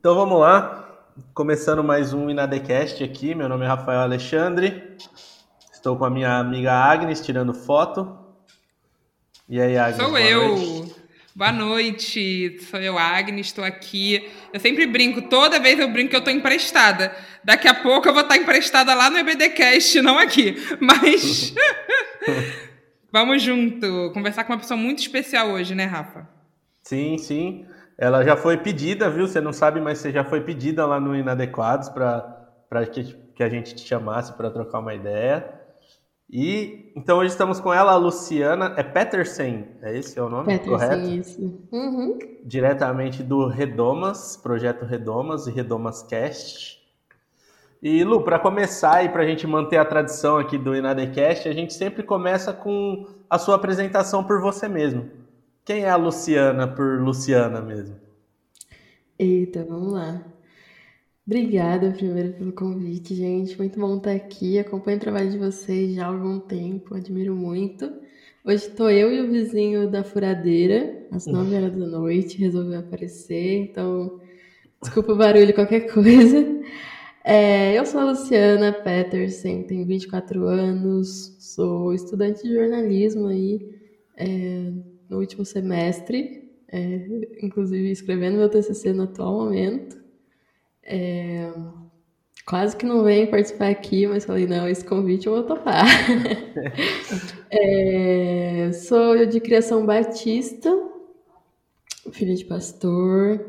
Então vamos lá, começando mais um Inadecast aqui. Meu nome é Rafael Alexandre. Estou com a minha amiga Agnes tirando foto. E aí, Agnes? Sou eu. Noite. Boa noite, sou eu, Agnes, estou aqui. Eu sempre brinco, toda vez eu brinco que eu estou emprestada. Daqui a pouco eu vou estar emprestada lá no EBDcast, não aqui. Mas vamos junto, conversar com uma pessoa muito especial hoje, né, Rafa? Sim, sim. Ela já foi pedida, viu? Você não sabe, mas você já foi pedida lá no Inadequados para que, que a gente te chamasse para trocar uma ideia. E então hoje estamos com ela, a Luciana. É Petersen, é esse é o nome Petersen, correto? Isso. Uhum. Diretamente do Redomas, projeto Redomas e Redomas Cast. E Lu, para começar e para a gente manter a tradição aqui do Inadecast, a gente sempre começa com a sua apresentação por você mesmo. Quem é a Luciana por Luciana mesmo? Eita, vamos lá. Obrigada primeiro pelo convite, gente. Muito bom estar aqui. Acompanho o trabalho de vocês já há algum tempo, admiro muito. Hoje estou eu e o vizinho da furadeira, às 9 horas da noite, resolveu aparecer, então desculpa o barulho, qualquer coisa. É, eu sou a Luciana Petersen, tenho 24 anos, sou estudante de jornalismo aí. É, no último semestre, é, inclusive escrevendo meu TCC no atual momento. É, quase que não venho participar aqui, mas falei, não, esse convite eu vou topar. é, sou de criação batista, filha de pastor,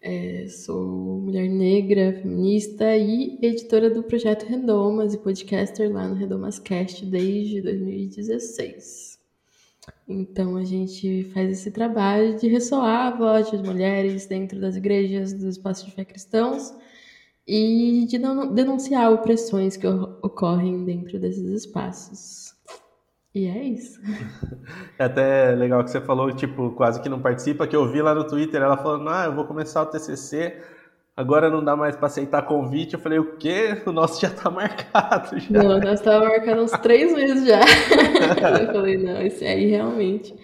é, sou mulher negra, feminista e editora do projeto Redomas e podcaster lá no Redomas Cast desde 2016. Então a gente faz esse trabalho de ressoar a voz das mulheres dentro das igrejas, dos espaços de fé cristãos e de denunciar opressões que ocorrem dentro desses espaços. E é isso. É até legal que você falou, tipo, quase que não participa, que eu vi lá no Twitter ela falando, ah, eu vou começar o TCC, agora não dá mais para aceitar convite. Eu falei, o quê? O nosso já tá marcado. Já. Não, nós estava marcado uns três meses já. eu falei, não, esse aí realmente.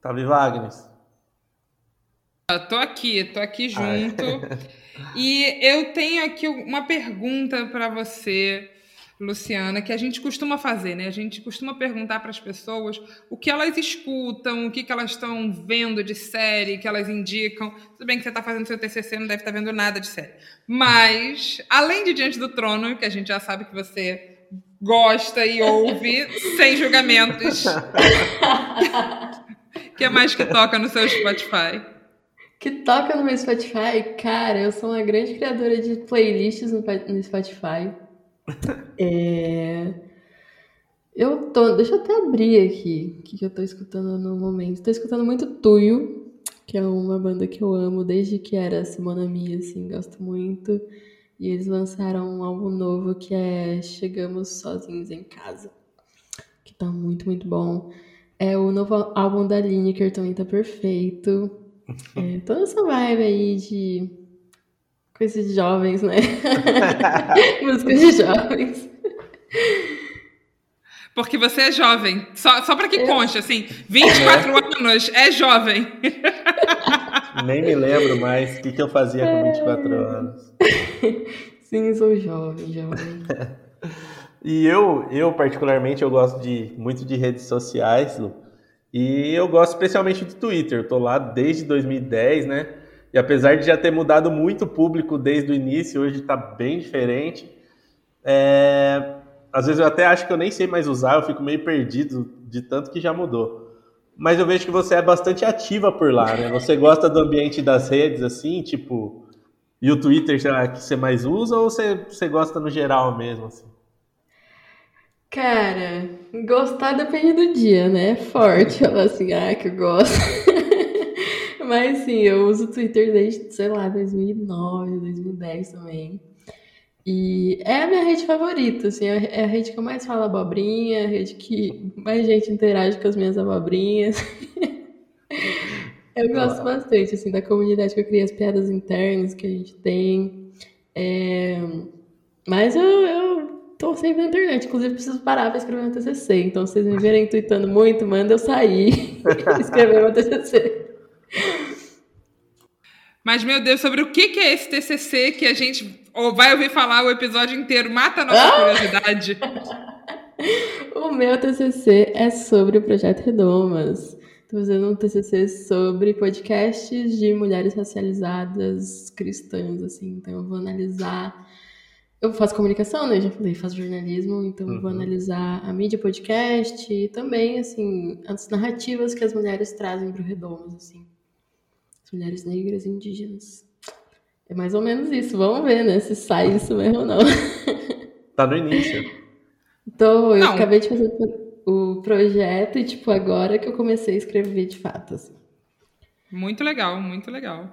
Tá viva, Agnes? Eu tô aqui, tô aqui junto. e eu tenho aqui uma pergunta para você Luciana, que a gente costuma fazer, né? A gente costuma perguntar para as pessoas o que elas escutam, o que, que elas estão vendo de série, que elas indicam. Tudo bem que você está fazendo seu TCC, não deve estar tá vendo nada de série. Mas, além de Diante do Trono, que a gente já sabe que você gosta e ouve, sem julgamentos. que é mais que toca no seu Spotify? Que toca no meu Spotify? Cara, eu sou uma grande criadora de playlists no Spotify. É... Eu tô. Deixa eu até abrir aqui o que, que eu tô escutando no momento. Tô escutando muito Tuyo, que é uma banda que eu amo desde que era Simona Mia, assim, gosto muito. E eles lançaram um álbum novo que é Chegamos Sozinhos em Casa, que tá muito, muito bom. É o novo álbum da Lineker também tá perfeito. É, toda essa vibe aí de Coisa de jovens, né? Música de jovens. Porque você é jovem. Só, só para que eu... conste, assim, 24 é. anos, é jovem. Nem me lembro mais o que, que eu fazia com 24 anos. Sim, sou jovem, jovem. E eu, eu particularmente, eu gosto de muito de redes sociais, Lu, e eu gosto especialmente do Twitter. Eu tô lá desde 2010, né? E apesar de já ter mudado muito o público desde o início, hoje está bem diferente. É... Às vezes eu até acho que eu nem sei mais usar, eu fico meio perdido de tanto que já mudou. Mas eu vejo que você é bastante ativa por lá, né? Você gosta do ambiente das redes, assim, tipo. E o Twitter será que você mais usa ou você, você gosta no geral mesmo, assim? Cara, gostar depende do dia, né? Forte falar assim, ah, que eu gosto. Mas sim, eu uso o Twitter desde, sei lá, 2009, 2010 também. E é a minha rede favorita, assim, é, é a rede que eu mais falo abobrinha, é a rede que mais gente interage com as minhas abobrinhas. eu gosto bastante, assim, da comunidade que eu criei, as piadas internas que a gente tem. É... Mas eu, eu tô sempre na internet. Inclusive, preciso parar para escrever meu TCC. Então, se vocês me verem tweetando muito, manda eu sair e escrever meu TCC. Mas, meu Deus, sobre o que é esse TCC que a gente ou vai ouvir falar o episódio inteiro? Mata a nossa ah! curiosidade. o meu TCC é sobre o Projeto Redomas. Estou fazendo um TCC sobre podcasts de mulheres racializadas cristãs, assim. Então, eu vou analisar... Eu faço comunicação, né? Eu já falei, faço jornalismo, então uhum. vou analisar a mídia podcast e também, assim, as narrativas que as mulheres trazem para o Redomas, assim mulheres negras e indígenas. É mais ou menos isso. Vamos ver, né? Se sai isso mesmo ou não. Tá no início. Então, eu não. acabei de fazer o projeto e, tipo, agora que eu comecei a escrever de fato. Assim. Muito legal, muito legal.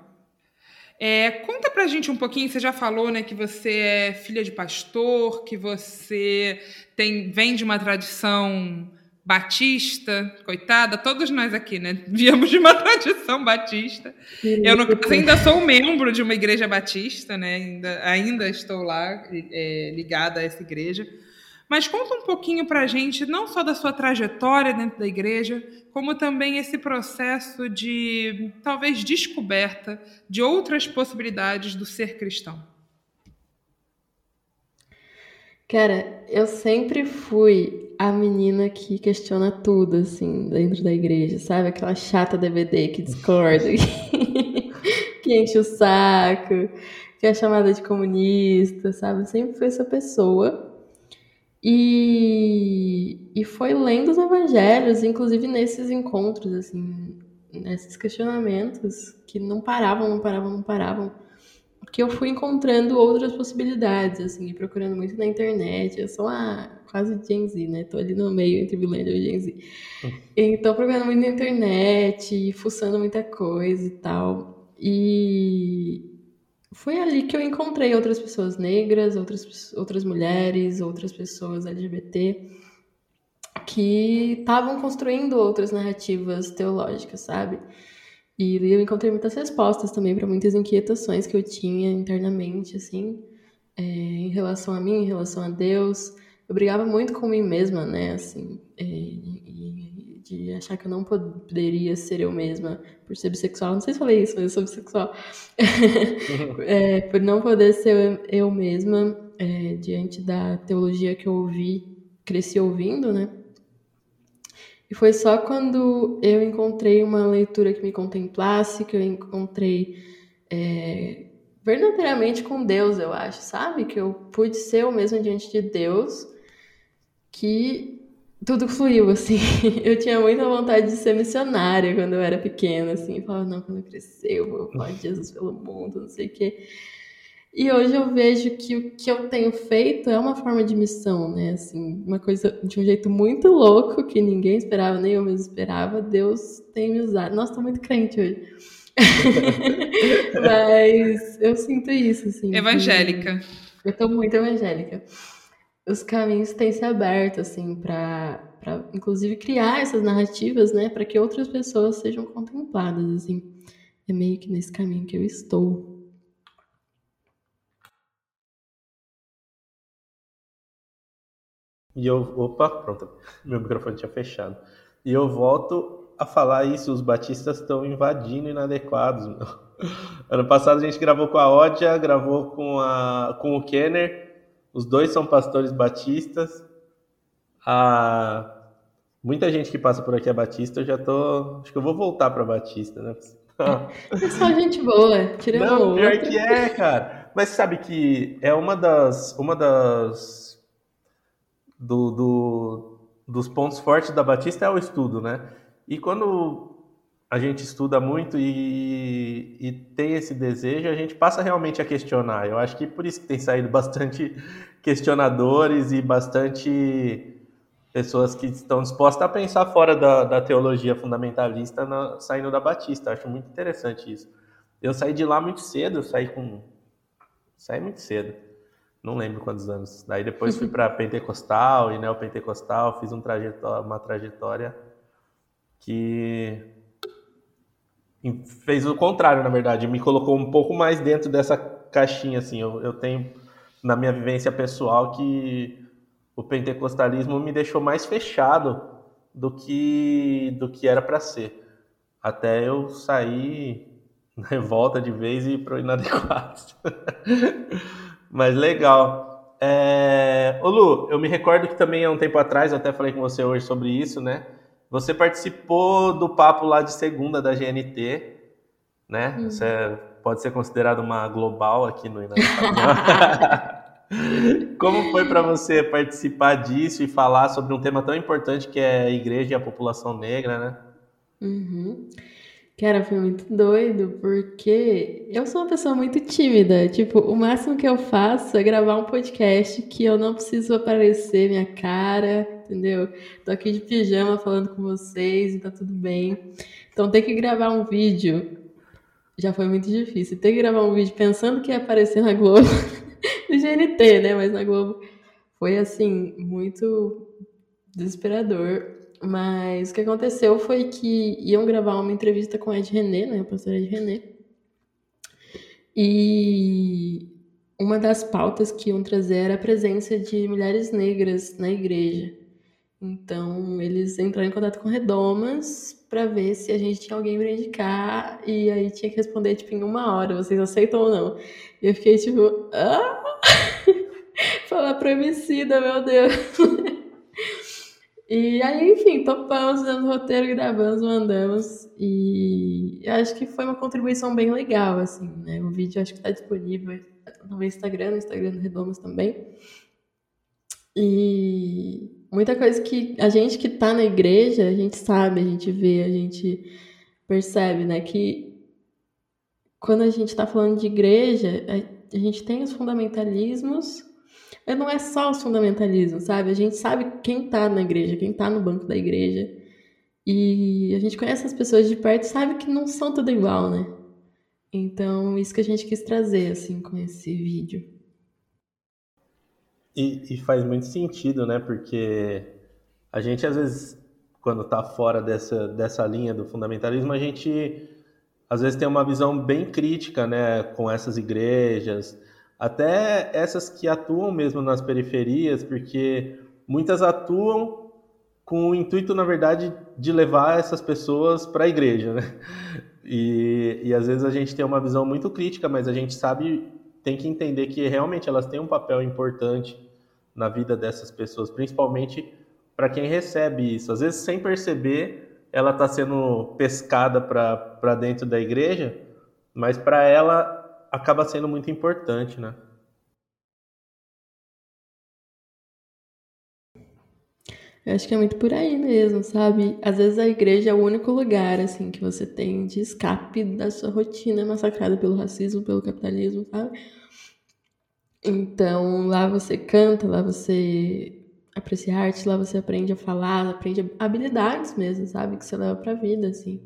É, conta pra gente um pouquinho, você já falou, né, que você é filha de pastor, que você tem, vem de uma tradição batista, coitada, todos nós aqui, né? Viemos de uma tradição batista. Eu no caso, ainda sou membro de uma igreja batista, né? Ainda, ainda estou lá é, ligada a essa igreja. Mas conta um pouquinho para a gente, não só da sua trajetória dentro da igreja, como também esse processo de talvez descoberta de outras possibilidades do ser cristão. Cara, eu sempre fui a menina que questiona tudo, assim, dentro da igreja, sabe? Aquela chata DVD que discorda, que enche o saco, que é chamada de comunista, sabe? Sempre fui essa pessoa. E, e foi lendo os evangelhos, inclusive nesses encontros, assim, nesses questionamentos que não paravam, não paravam, não paravam que eu fui encontrando outras possibilidades, assim, procurando muito na internet. Eu sou uma quase Gen Z, né? Tô ali no meio entre Millennial e Gen Z. Então, procurando muito na internet, fuçando muita coisa e tal. E foi ali que eu encontrei outras pessoas negras, outras, outras mulheres, outras pessoas LGBT que estavam construindo outras narrativas teológicas, sabe? E eu encontrei muitas respostas também para muitas inquietações que eu tinha internamente, assim, é, em relação a mim, em relação a Deus. Eu brigava muito com mim mesma, né, assim, é, e, de achar que eu não poderia ser eu mesma por ser bissexual. Não sei se falei isso, mas eu sou bissexual. é, por não poder ser eu mesma é, diante da teologia que eu ouvi, cresci ouvindo, né? E foi só quando eu encontrei uma leitura que me contemplasse, que eu encontrei é, verdadeiramente com Deus, eu acho, sabe? Que eu pude ser eu mesma diante de Deus, que tudo fluiu, assim. Eu tinha muita vontade de ser missionária quando eu era pequena, assim. Eu falava, não, quando eu crescer eu vou falar de Jesus pelo mundo, não sei o quê. E hoje eu vejo que o que eu tenho feito é uma forma de missão, né? Assim, uma coisa de um jeito muito louco que ninguém esperava, nem eu mesmo esperava. Deus tem me usado. Nossa, tô muito crente hoje. Mas eu sinto isso, assim. Evangélica. Eu tô muito evangélica. Os caminhos têm se aberto, assim, para inclusive criar essas narrativas, né, para que outras pessoas sejam contempladas, assim. É meio que nesse caminho que eu estou. E eu, opa, pronto, meu microfone tinha fechado. E eu volto a falar isso, os batistas estão invadindo inadequados. Meu. Ano passado a gente gravou com a Ódia, gravou com, a, com o Kenner, os dois são pastores batistas. A, muita gente que passa por aqui é batista, eu já tô, acho que eu vou voltar para batista, né? É só gente boa, tirando Não, pior que é, cara. Mas sabe que é uma das, uma das do, do, dos pontos fortes da Batista é o estudo, né? E quando a gente estuda muito e, e, tem esse desejo, a gente passa realmente a questionar. Eu acho que por isso que tem saído bastante questionadores e bastante pessoas que estão dispostas a pensar fora da, da teologia fundamentalista na, saindo da Batista. Acho muito interessante isso. Eu saí de lá muito cedo, saí com. saí muito cedo não lembro quantos anos. Daí depois fui para pentecostal e neopentecostal, fiz um trajetória, uma trajetória que fez o contrário, na verdade, me colocou um pouco mais dentro dessa caixinha, assim. Eu, eu tenho na minha vivência pessoal que o pentecostalismo me deixou mais fechado do que do que era para ser. Até eu sair na revolta de vez e ir pro inadequado. Mas legal. É... Ô Lu, eu me recordo que também há um tempo atrás, eu até falei com você hoje sobre isso, né? Você participou do papo lá de segunda da GNT, né? Hum. Você pode ser considerado uma global aqui no Como foi para você participar disso e falar sobre um tema tão importante que é a igreja e a população negra, né? Uhum. Cara, foi muito doido, porque eu sou uma pessoa muito tímida. Tipo, o máximo que eu faço é gravar um podcast que eu não preciso aparecer minha cara, entendeu? Tô aqui de pijama falando com vocês e tá tudo bem. Então, ter que gravar um vídeo já foi muito difícil. Ter que gravar um vídeo pensando que ia aparecer na Globo, no GNT, né? Mas na Globo foi assim, muito desesperador. Mas o que aconteceu foi que iam gravar uma entrevista com a Ed René, né, a pastora Ed René. E uma das pautas que iam trazer era a presença de mulheres negras na igreja. Então, eles entraram em contato com Redomas para ver se a gente tinha alguém para indicar e aí tinha que responder tipo em uma hora, vocês aceitam ou não? E eu fiquei tipo, ah! Falar pro homicida, meu Deus. E aí, enfim, topamos, o roteiro, gravamos, mandamos. E acho que foi uma contribuição bem legal, assim, né? O vídeo acho que está disponível no Instagram, no Instagram do Redomas também. E muita coisa que a gente que está na igreja, a gente sabe, a gente vê, a gente percebe, né? Que quando a gente está falando de igreja, a gente tem os fundamentalismos não é só os fundamentalismos, sabe? A gente sabe quem está na igreja, quem está no banco da igreja. E a gente conhece as pessoas de perto e sabe que não são tudo igual, né? Então, isso que a gente quis trazer, assim, com esse vídeo. E, e faz muito sentido, né? Porque a gente, às vezes, quando está fora dessa, dessa linha do fundamentalismo, a gente, às vezes, tem uma visão bem crítica, né? Com essas igrejas, até essas que atuam mesmo nas periferias, porque muitas atuam com o intuito, na verdade, de levar essas pessoas para a igreja, né? E, e às vezes a gente tem uma visão muito crítica, mas a gente sabe, tem que entender que realmente elas têm um papel importante na vida dessas pessoas, principalmente para quem recebe isso. Às vezes, sem perceber, ela está sendo pescada para dentro da igreja, mas para ela acaba sendo muito importante, né? Eu acho que é muito por aí mesmo, sabe? Às vezes a igreja é o único lugar, assim, que você tem de escape da sua rotina massacrada pelo racismo, pelo capitalismo, sabe? Então, lá você canta, lá você aprecia arte, lá você aprende a falar, aprende habilidades mesmo, sabe? Que você leva pra vida, assim.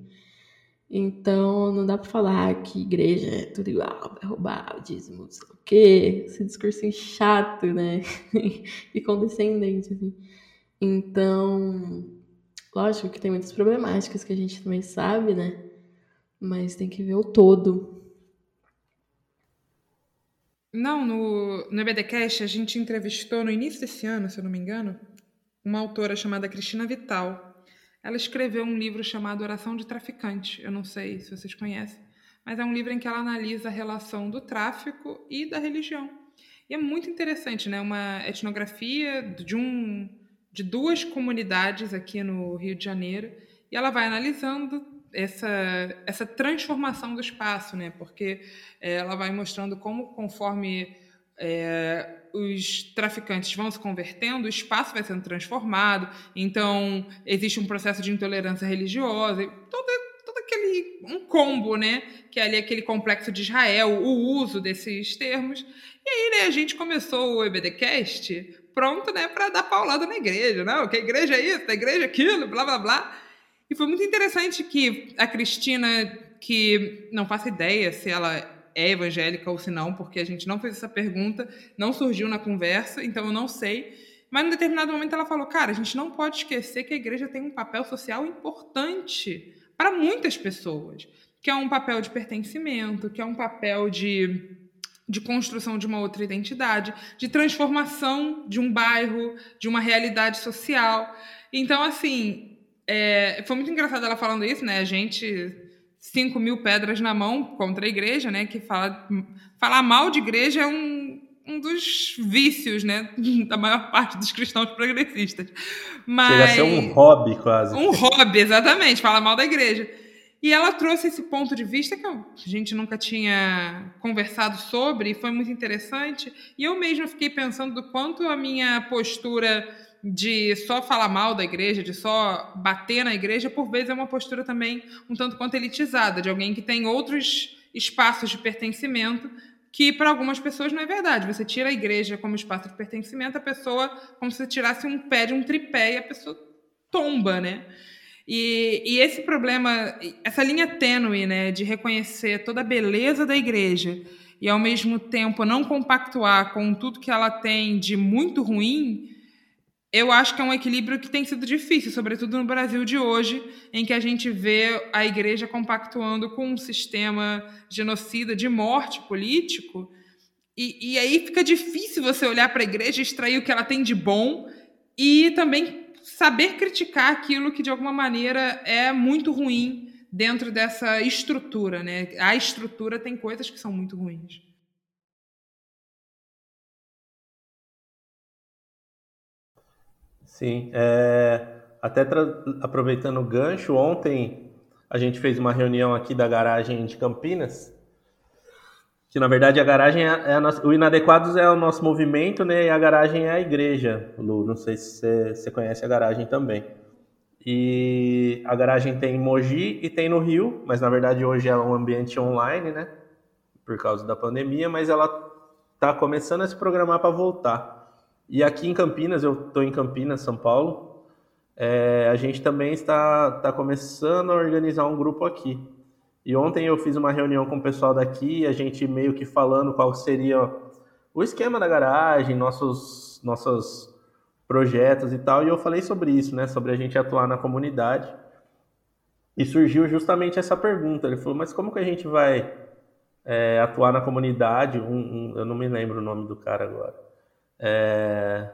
Então, não dá para falar que igreja é tudo igual, vai roubar o dízimo, sei lá o quê. Esse discurso chato, né? e condescendente, assim. Então, lógico que tem muitas problemáticas que a gente também sabe, né? Mas tem que ver o todo. Não, no, no EBDcast a gente entrevistou no início desse ano, se eu não me engano, uma autora chamada Cristina Vital ela escreveu um livro chamado Oração de Traficante. Eu não sei se vocês conhecem, mas é um livro em que ela analisa a relação do tráfico e da religião. E é muito interessante, né? Uma etnografia de um de duas comunidades aqui no Rio de Janeiro, e ela vai analisando essa, essa transformação do espaço, né? Porque é, ela vai mostrando como, conforme é, os traficantes vão se convertendo, o espaço vai sendo transformado, então existe um processo de intolerância religiosa, todo, todo aquele um combo, né? Que é ali aquele complexo de Israel, o uso desses termos. E aí, né, a gente começou o EBDcast pronto, né, para dar paulada na igreja, não? Que a igreja é isso, a igreja é aquilo, blá blá blá. E foi muito interessante que a Cristina, que não faço ideia se ela é evangélica ou se não, porque a gente não fez essa pergunta, não surgiu na conversa, então eu não sei. Mas em determinado momento ela falou: cara, a gente não pode esquecer que a igreja tem um papel social importante para muitas pessoas, que é um papel de pertencimento, que é um papel de de construção de uma outra identidade, de transformação de um bairro, de uma realidade social. Então, assim, é, foi muito engraçado ela falando isso, né? A gente, 5 mil pedras na mão contra a igreja, né? Que fala, falar mal de igreja é um, um dos vícios, né? Da maior parte dos cristãos progressistas. Mas, Chega a ser um hobby, quase. Um hobby, exatamente, falar mal da igreja. E ela trouxe esse ponto de vista que a gente nunca tinha conversado sobre, e foi muito interessante. E eu mesma fiquei pensando do quanto a minha postura de só falar mal da igreja, de só bater na igreja, por vezes é uma postura também um tanto quanto elitizada, de alguém que tem outros espaços de pertencimento, que para algumas pessoas não é verdade. Você tira a igreja como espaço de pertencimento, a pessoa, como se tirasse um pé de um tripé e a pessoa tomba, né? E, e, esse problema, essa linha tênue, né, de reconhecer toda a beleza da igreja e ao mesmo tempo não compactuar com tudo que ela tem de muito ruim, eu acho que é um equilíbrio que tem sido difícil, sobretudo no Brasil de hoje, em que a gente vê a igreja compactuando com um sistema genocida de morte político. E, e aí fica difícil você olhar para a igreja extrair o que ela tem de bom e também saber criticar aquilo que de alguma maneira é muito ruim dentro dessa estrutura, né? A estrutura tem coisas que são muito ruins. Sim, é, até aproveitando o gancho, ontem a gente fez uma reunião aqui da garagem de Campinas que na verdade a garagem é, é a nossa, o Inadequados é o nosso movimento, né? E a garagem é a igreja, Lu. Não sei se você, você conhece a garagem também. E a garagem tem em Mogi e tem no Rio, mas na verdade hoje é um ambiente online, né? Por causa da pandemia, mas ela está começando a se programar para voltar. E aqui em Campinas, eu estou em Campinas, São Paulo, é, a gente também está, está começando a organizar um grupo aqui. E ontem eu fiz uma reunião com o pessoal daqui, a gente meio que falando qual seria o esquema da garagem, nossos, nossos projetos e tal, e eu falei sobre isso, né, sobre a gente atuar na comunidade. E surgiu justamente essa pergunta. Ele falou, mas como que a gente vai é, atuar na comunidade? Um, um, eu não me lembro o nome do cara agora. É,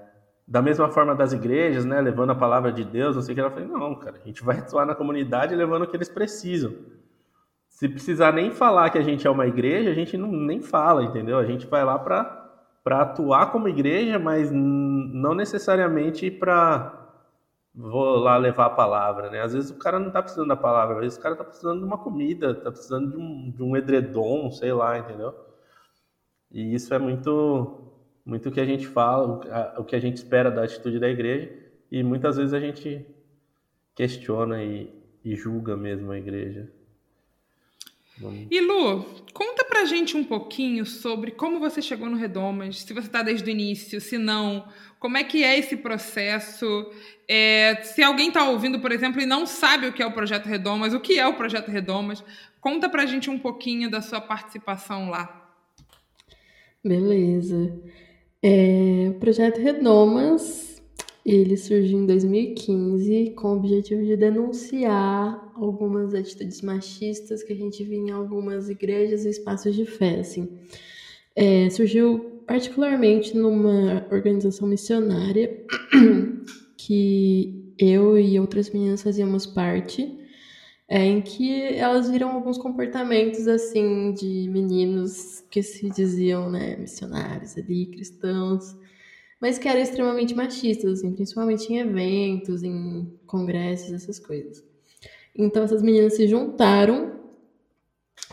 da mesma forma das igrejas, né, levando a palavra de Deus, não sei o que. Ela falou, não, cara, a gente vai atuar na comunidade levando o que eles precisam. Se precisar nem falar que a gente é uma igreja, a gente não, nem fala, entendeu? A gente vai lá para atuar como igreja, mas não necessariamente para vou lá levar a palavra, né? Às vezes o cara não está precisando da palavra, às vezes o cara está precisando de uma comida, está precisando de um, de um edredom, sei lá, entendeu? E isso é muito muito o que a gente fala, o que a gente espera da atitude da igreja, e muitas vezes a gente questiona e, e julga mesmo a igreja. E Lu, conta pra gente um pouquinho sobre como você chegou no Redomas, se você está desde o início, se não, como é que é esse processo. É, se alguém está ouvindo, por exemplo, e não sabe o que é o Projeto Redomas, o que é o Projeto Redomas, conta pra gente um pouquinho da sua participação lá. Beleza. É, o Projeto Redomas ele surgiu em 2015 com o objetivo de denunciar algumas atitudes machistas que a gente via em algumas igrejas e espaços de fé. Assim. É, surgiu particularmente numa organização missionária que eu e outras meninas fazíamos parte, é, em que elas viram alguns comportamentos assim de meninos que se diziam né, missionários ali, cristãos, mas que eram extremamente machistas, assim, principalmente em eventos, em congressos, essas coisas. Então essas meninas se juntaram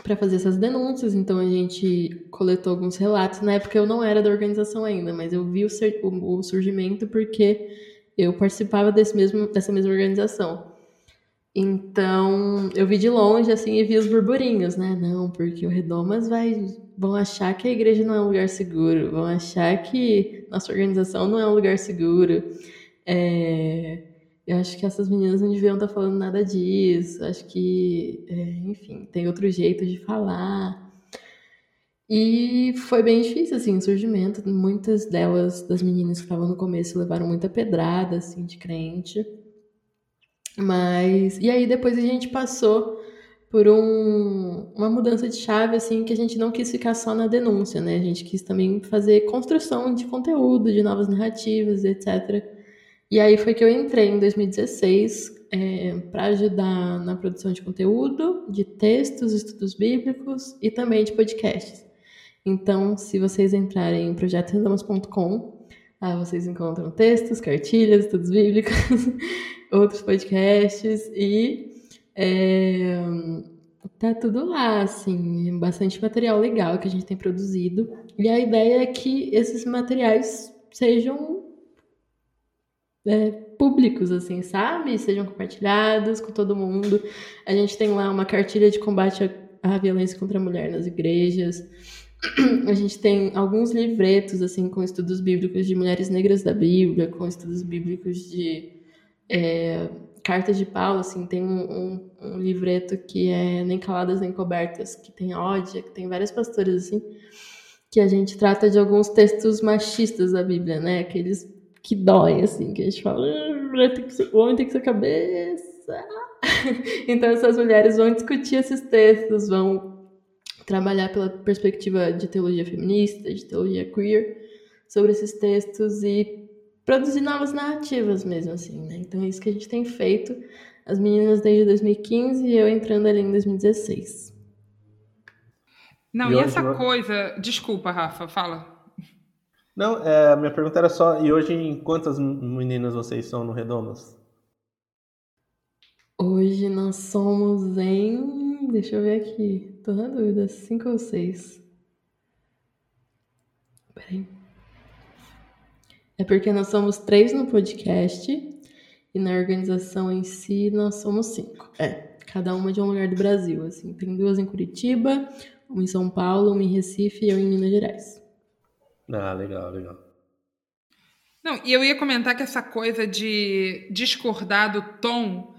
para fazer essas denúncias, então a gente coletou alguns relatos. Na época eu não era da organização ainda, mas eu vi o, o, surgimento porque eu participava desse mesmo, dessa mesma organização. Então, eu vi de longe assim e vi os burburinhos, né? Não, porque o Redomas vai vão achar que a igreja não é um lugar seguro, vão achar que nossa organização não é um lugar seguro. É, eu acho que essas meninas não deviam estar falando nada disso. Acho que, é, enfim, tem outro jeito de falar. E foi bem difícil, assim, o surgimento. Muitas delas, das meninas que estavam no começo, levaram muita pedrada, assim, de crente. Mas. E aí depois a gente passou por um, uma mudança de chave, assim, que a gente não quis ficar só na denúncia, né? A gente quis também fazer construção de conteúdo, de novas narrativas, etc. E aí foi que eu entrei em 2016 é, para ajudar na produção de conteúdo, de textos, estudos bíblicos e também de podcasts. Então, se vocês entrarem em projetoredamas.com, ah, vocês encontram textos, cartilhas, estudos bíblicos, outros podcasts e é, tá tudo lá, assim, bastante material legal que a gente tem produzido. E a ideia é que esses materiais sejam é, públicos, assim, sabe? Sejam compartilhados com todo mundo. A gente tem lá uma cartilha de combate à, violência contra a mulher nas igrejas. A gente tem alguns livretos, assim, com estudos bíblicos de mulheres negras da Bíblia, com estudos bíblicos de é, cartas de Paulo, assim, tem um, um, um, livreto que é Nem Caladas Nem Cobertas, que tem ódia, que tem várias pastoras, assim, que a gente trata de alguns textos machistas da Bíblia, né? Aqueles que dói, assim, que a gente fala, ah, tem que ser, o homem tem que ser cabeça. então essas mulheres vão discutir esses textos, vão trabalhar pela perspectiva de teologia feminista, de teologia queer, sobre esses textos e produzir novas narrativas mesmo, assim, né? Então é isso que a gente tem feito. As meninas desde 2015 e eu entrando ali em 2016. Não, e, e essa coisa. Desculpa, Rafa, fala. Não, é, a minha pergunta era só, e hoje quantas meninas vocês são no Redomas? Hoje nós somos em. Deixa eu ver aqui. Tô na dúvida, cinco ou seis. Peraí. É porque nós somos três no podcast e na organização em si nós somos cinco. É, cada uma de um lugar do Brasil. Assim, tem duas em Curitiba, uma em São Paulo, uma em Recife e eu em Minas Gerais. Ah, legal, legal. Não, e eu ia comentar que essa coisa de discordar do tom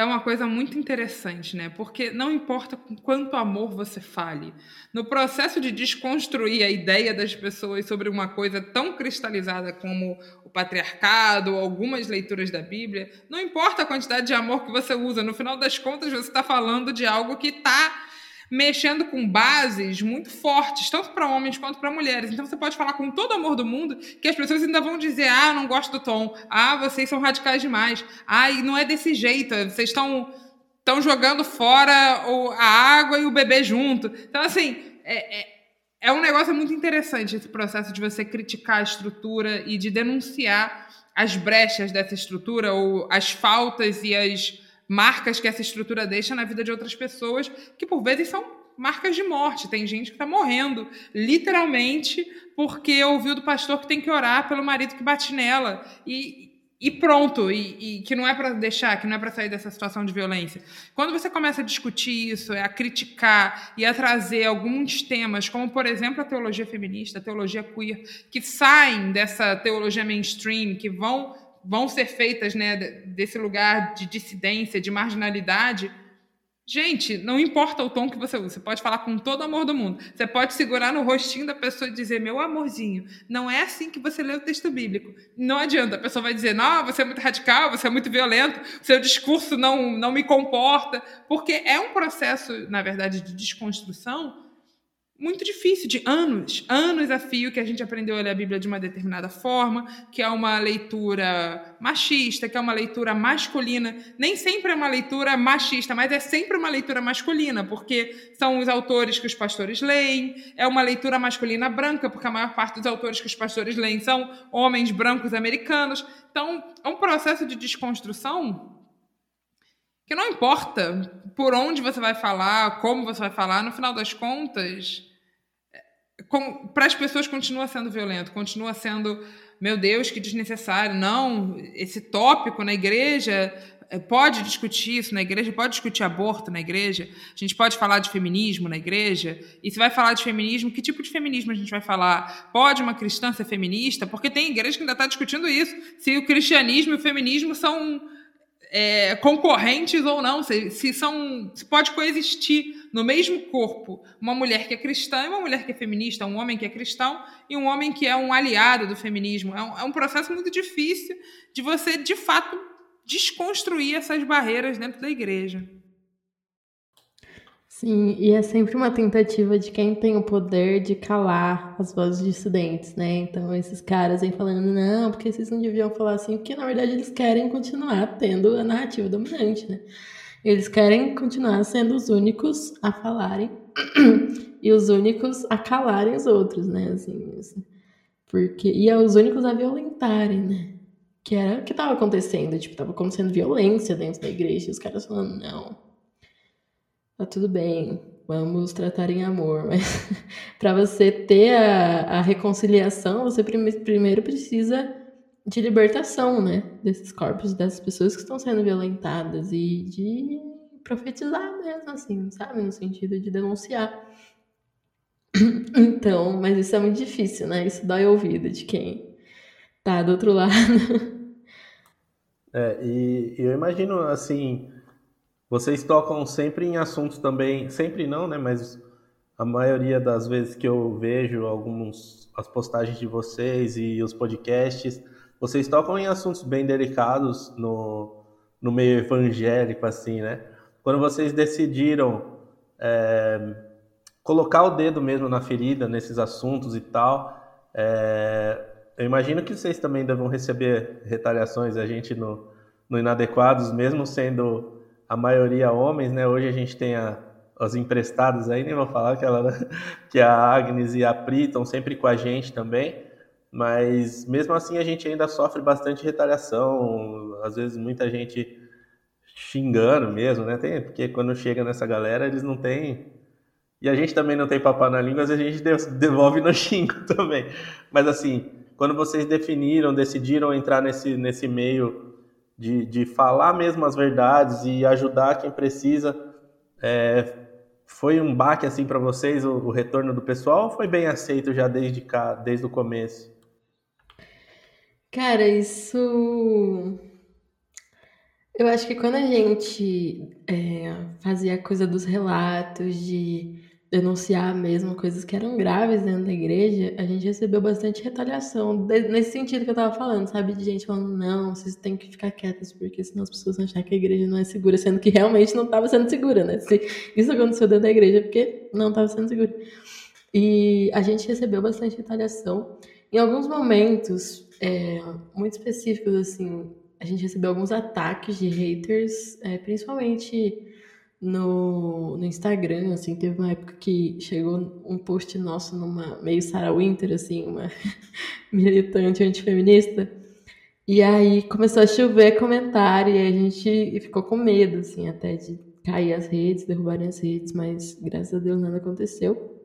é uma coisa muito interessante, né? Porque não importa com quanto amor você fale, no processo de desconstruir a ideia das pessoas sobre uma coisa tão cristalizada como o patriarcado ou algumas leituras da Bíblia, não importa a quantidade de amor que você usa, no final das contas você está falando de algo que está mexendo com bases muito fortes, tanto para homens quanto para mulheres. Então você pode falar com todo amor do mundo que as pessoas ainda vão dizer: ah, não gosto do tom, ah, vocês são radicais demais, ah, e não é desse jeito, vocês estão estão jogando fora a água e o bebê junto. Então, assim, é, é, é um negócio muito interessante esse processo de você criticar a estrutura e de denunciar as brechas dessa estrutura ou as faltas e as marcas que essa estrutura deixa na vida de outras pessoas, que por vezes são marcas de morte. Tem gente que está morrendo, literalmente, porque ouviu do pastor que tem que orar pelo marido que bate nela. E, e pronto, e, e, que não é para deixar, que não é para sair dessa situação de violência. Quando você começa a discutir isso, a criticar e a trazer alguns temas, como por exemplo a teologia feminista, a teologia queer, que saem dessa teologia mainstream, que vão vão ser feitas né, desse lugar de dissidência, de marginalidade, gente, não importa o tom que você usa, você pode falar com todo o amor do mundo, você pode segurar no rostinho da pessoa e dizer, meu amorzinho, não é assim que você lê o texto bíblico. Não adianta, a pessoa vai dizer, não, você é muito radical, você é muito violento, seu discurso não, não me comporta, porque é um processo, na verdade, de desconstrução muito difícil, de anos, anos a fio que a gente aprendeu a ler a Bíblia de uma determinada forma, que é uma leitura machista, que é uma leitura masculina. Nem sempre é uma leitura machista, mas é sempre uma leitura masculina, porque são os autores que os pastores leem, é uma leitura masculina branca, porque a maior parte dos autores que os pastores leem são homens brancos americanos. Então, é um processo de desconstrução que não importa por onde você vai falar, como você vai falar, no final das contas, para as pessoas continua sendo violento, continua sendo, meu Deus, que desnecessário. Não, esse tópico na igreja é, pode discutir isso na igreja, pode discutir aborto na igreja, a gente pode falar de feminismo na igreja. E se vai falar de feminismo, que tipo de feminismo a gente vai falar? Pode uma cristã ser feminista? Porque tem igreja que ainda está discutindo isso, se o cristianismo e o feminismo são é, concorrentes ou não, se, se, são, se pode coexistir no mesmo corpo uma mulher que é cristã e uma mulher que é feminista, um homem que é cristão e um homem que é um aliado do feminismo. É um, é um processo muito difícil de você, de fato, desconstruir essas barreiras dentro da igreja. Sim, e é sempre uma tentativa de quem tem o poder de calar as vozes dissidentes, né? Então esses caras vêm falando, não, porque vocês não deviam falar assim, porque na verdade eles querem continuar tendo a narrativa dominante, né? Eles querem continuar sendo os únicos a falarem e os únicos a calarem os outros, né? Assim, assim. Porque, e é os únicos a violentarem, né? Que era o que estava acontecendo, tipo, tava acontecendo violência dentro da igreja, e os caras falando, não, tá tudo bem, vamos tratar em amor, mas para você ter a, a, reconciliação, você primeiro precisa de libertação, né, desses corpos, dessas pessoas que estão sendo violentadas e de profetizar mesmo, assim, sabe, no sentido de denunciar. Então, mas isso é muito difícil, né? Isso dói ouvido de quem tá do outro lado. É, e eu imagino assim, vocês tocam sempre em assuntos também, sempre não, né? Mas a maioria das vezes que eu vejo alguns as postagens de vocês e os podcasts, vocês tocam em assuntos bem delicados no, no meio evangélico, assim, né? Quando vocês decidiram é, colocar o dedo mesmo na ferida nesses assuntos e tal, é, eu imagino que vocês também devam receber retaliações, a gente no, no Inadequados, mesmo sendo a maioria homens, né? Hoje a gente tem a, as emprestadas aí, nem vou falar que, ela, que a Agnes e a Pri estão sempre com a gente também, mas mesmo assim a gente ainda sofre bastante retaliação, às vezes muita gente xingando mesmo, né? Tem, porque quando chega nessa galera eles não têm. E a gente também não tem papo na língua, às vezes a gente devolve no xingo também. Mas assim, quando vocês definiram, decidiram entrar nesse, nesse meio de, de falar mesmo as verdades e ajudar quem precisa. É, foi um baque assim para vocês o, o, retorno do pessoal ou foi bem aceito já desde cá, desde o começo? Cara, isso eu acho que quando a gente é, fazia a coisa dos relatos de denunciar mesmo coisas que eram graves dentro da igreja, a gente recebeu bastante retaliação, nesse sentido que eu tava falando, sabe? De gente falando, não, vocês têm que ficar quietas, porque senão as pessoas vão achar que a igreja não é segura, sendo que realmente não estava sendo segura, né? Se isso aconteceu dentro da igreja, é porque não estava sendo segura. E a gente recebeu bastante retaliação. Em alguns momentos, é, muito específicos, assim, a gente recebeu alguns ataques de haters, é, principalmente no, no Instagram, assim, teve uma época que chegou um post nosso numa meio Sarah Winter, assim, uma militante antifeminista, e aí começou a chover comentário e a gente ficou com medo, assim, até de cair as redes, derrubarem as redes, mas graças a Deus nada aconteceu.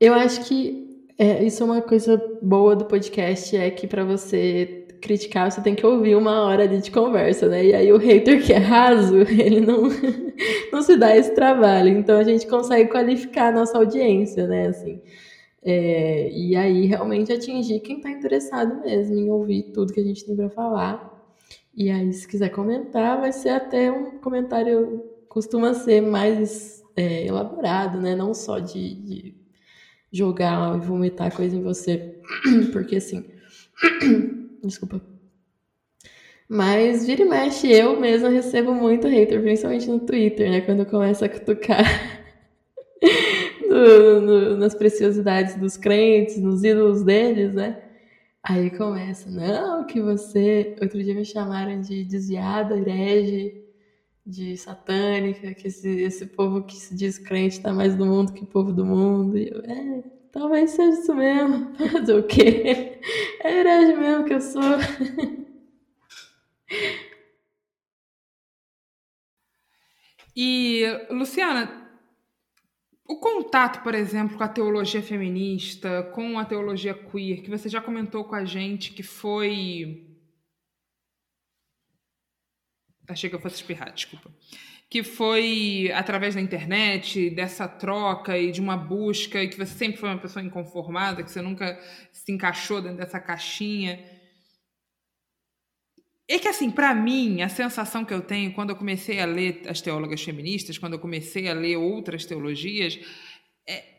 Eu acho que é, isso é uma coisa boa do podcast, é que para você criticar, você tem que ouvir uma hora ali de conversa, né? E aí o hater que é raso, ele não, não se dá esse trabalho. Então a gente consegue qualificar a nossa audiência, né? Assim, é, e aí realmente atingir quem está interessado mesmo em ouvir tudo que a gente tem para falar. E aí, se quiser comentar, vai ser até um comentário, costuma ser mais é, elaborado, né? Não só de, de jogar e vomitar coisa em você, porque assim. Desculpa. Mas vira e mexe, eu mesma recebo muito hater, principalmente no Twitter, né? Quando começa a cutucar no, no, nas preciosidades dos crentes, nos ídolos deles, né? Aí começa, não, que você. Outro dia me chamaram de desviada, herege, de satânica, que esse, esse povo que se diz crente tá mais no mundo que o povo do mundo. E eu, é, Talvez seja isso mesmo. Fazer o quê? É herege mesmo que eu sou. E, Luciana, o contato, por exemplo, com a teologia feminista, com a teologia queer, que você já comentou com a gente que foi. Achei que eu fosse espirrar, desculpa que foi através da internet, dessa troca e de uma busca, e que você sempre foi uma pessoa inconformada, que você nunca se encaixou dentro dessa caixinha. É que, assim, para mim, a sensação que eu tenho quando eu comecei a ler as teólogas feministas, quando eu comecei a ler outras teologias, é,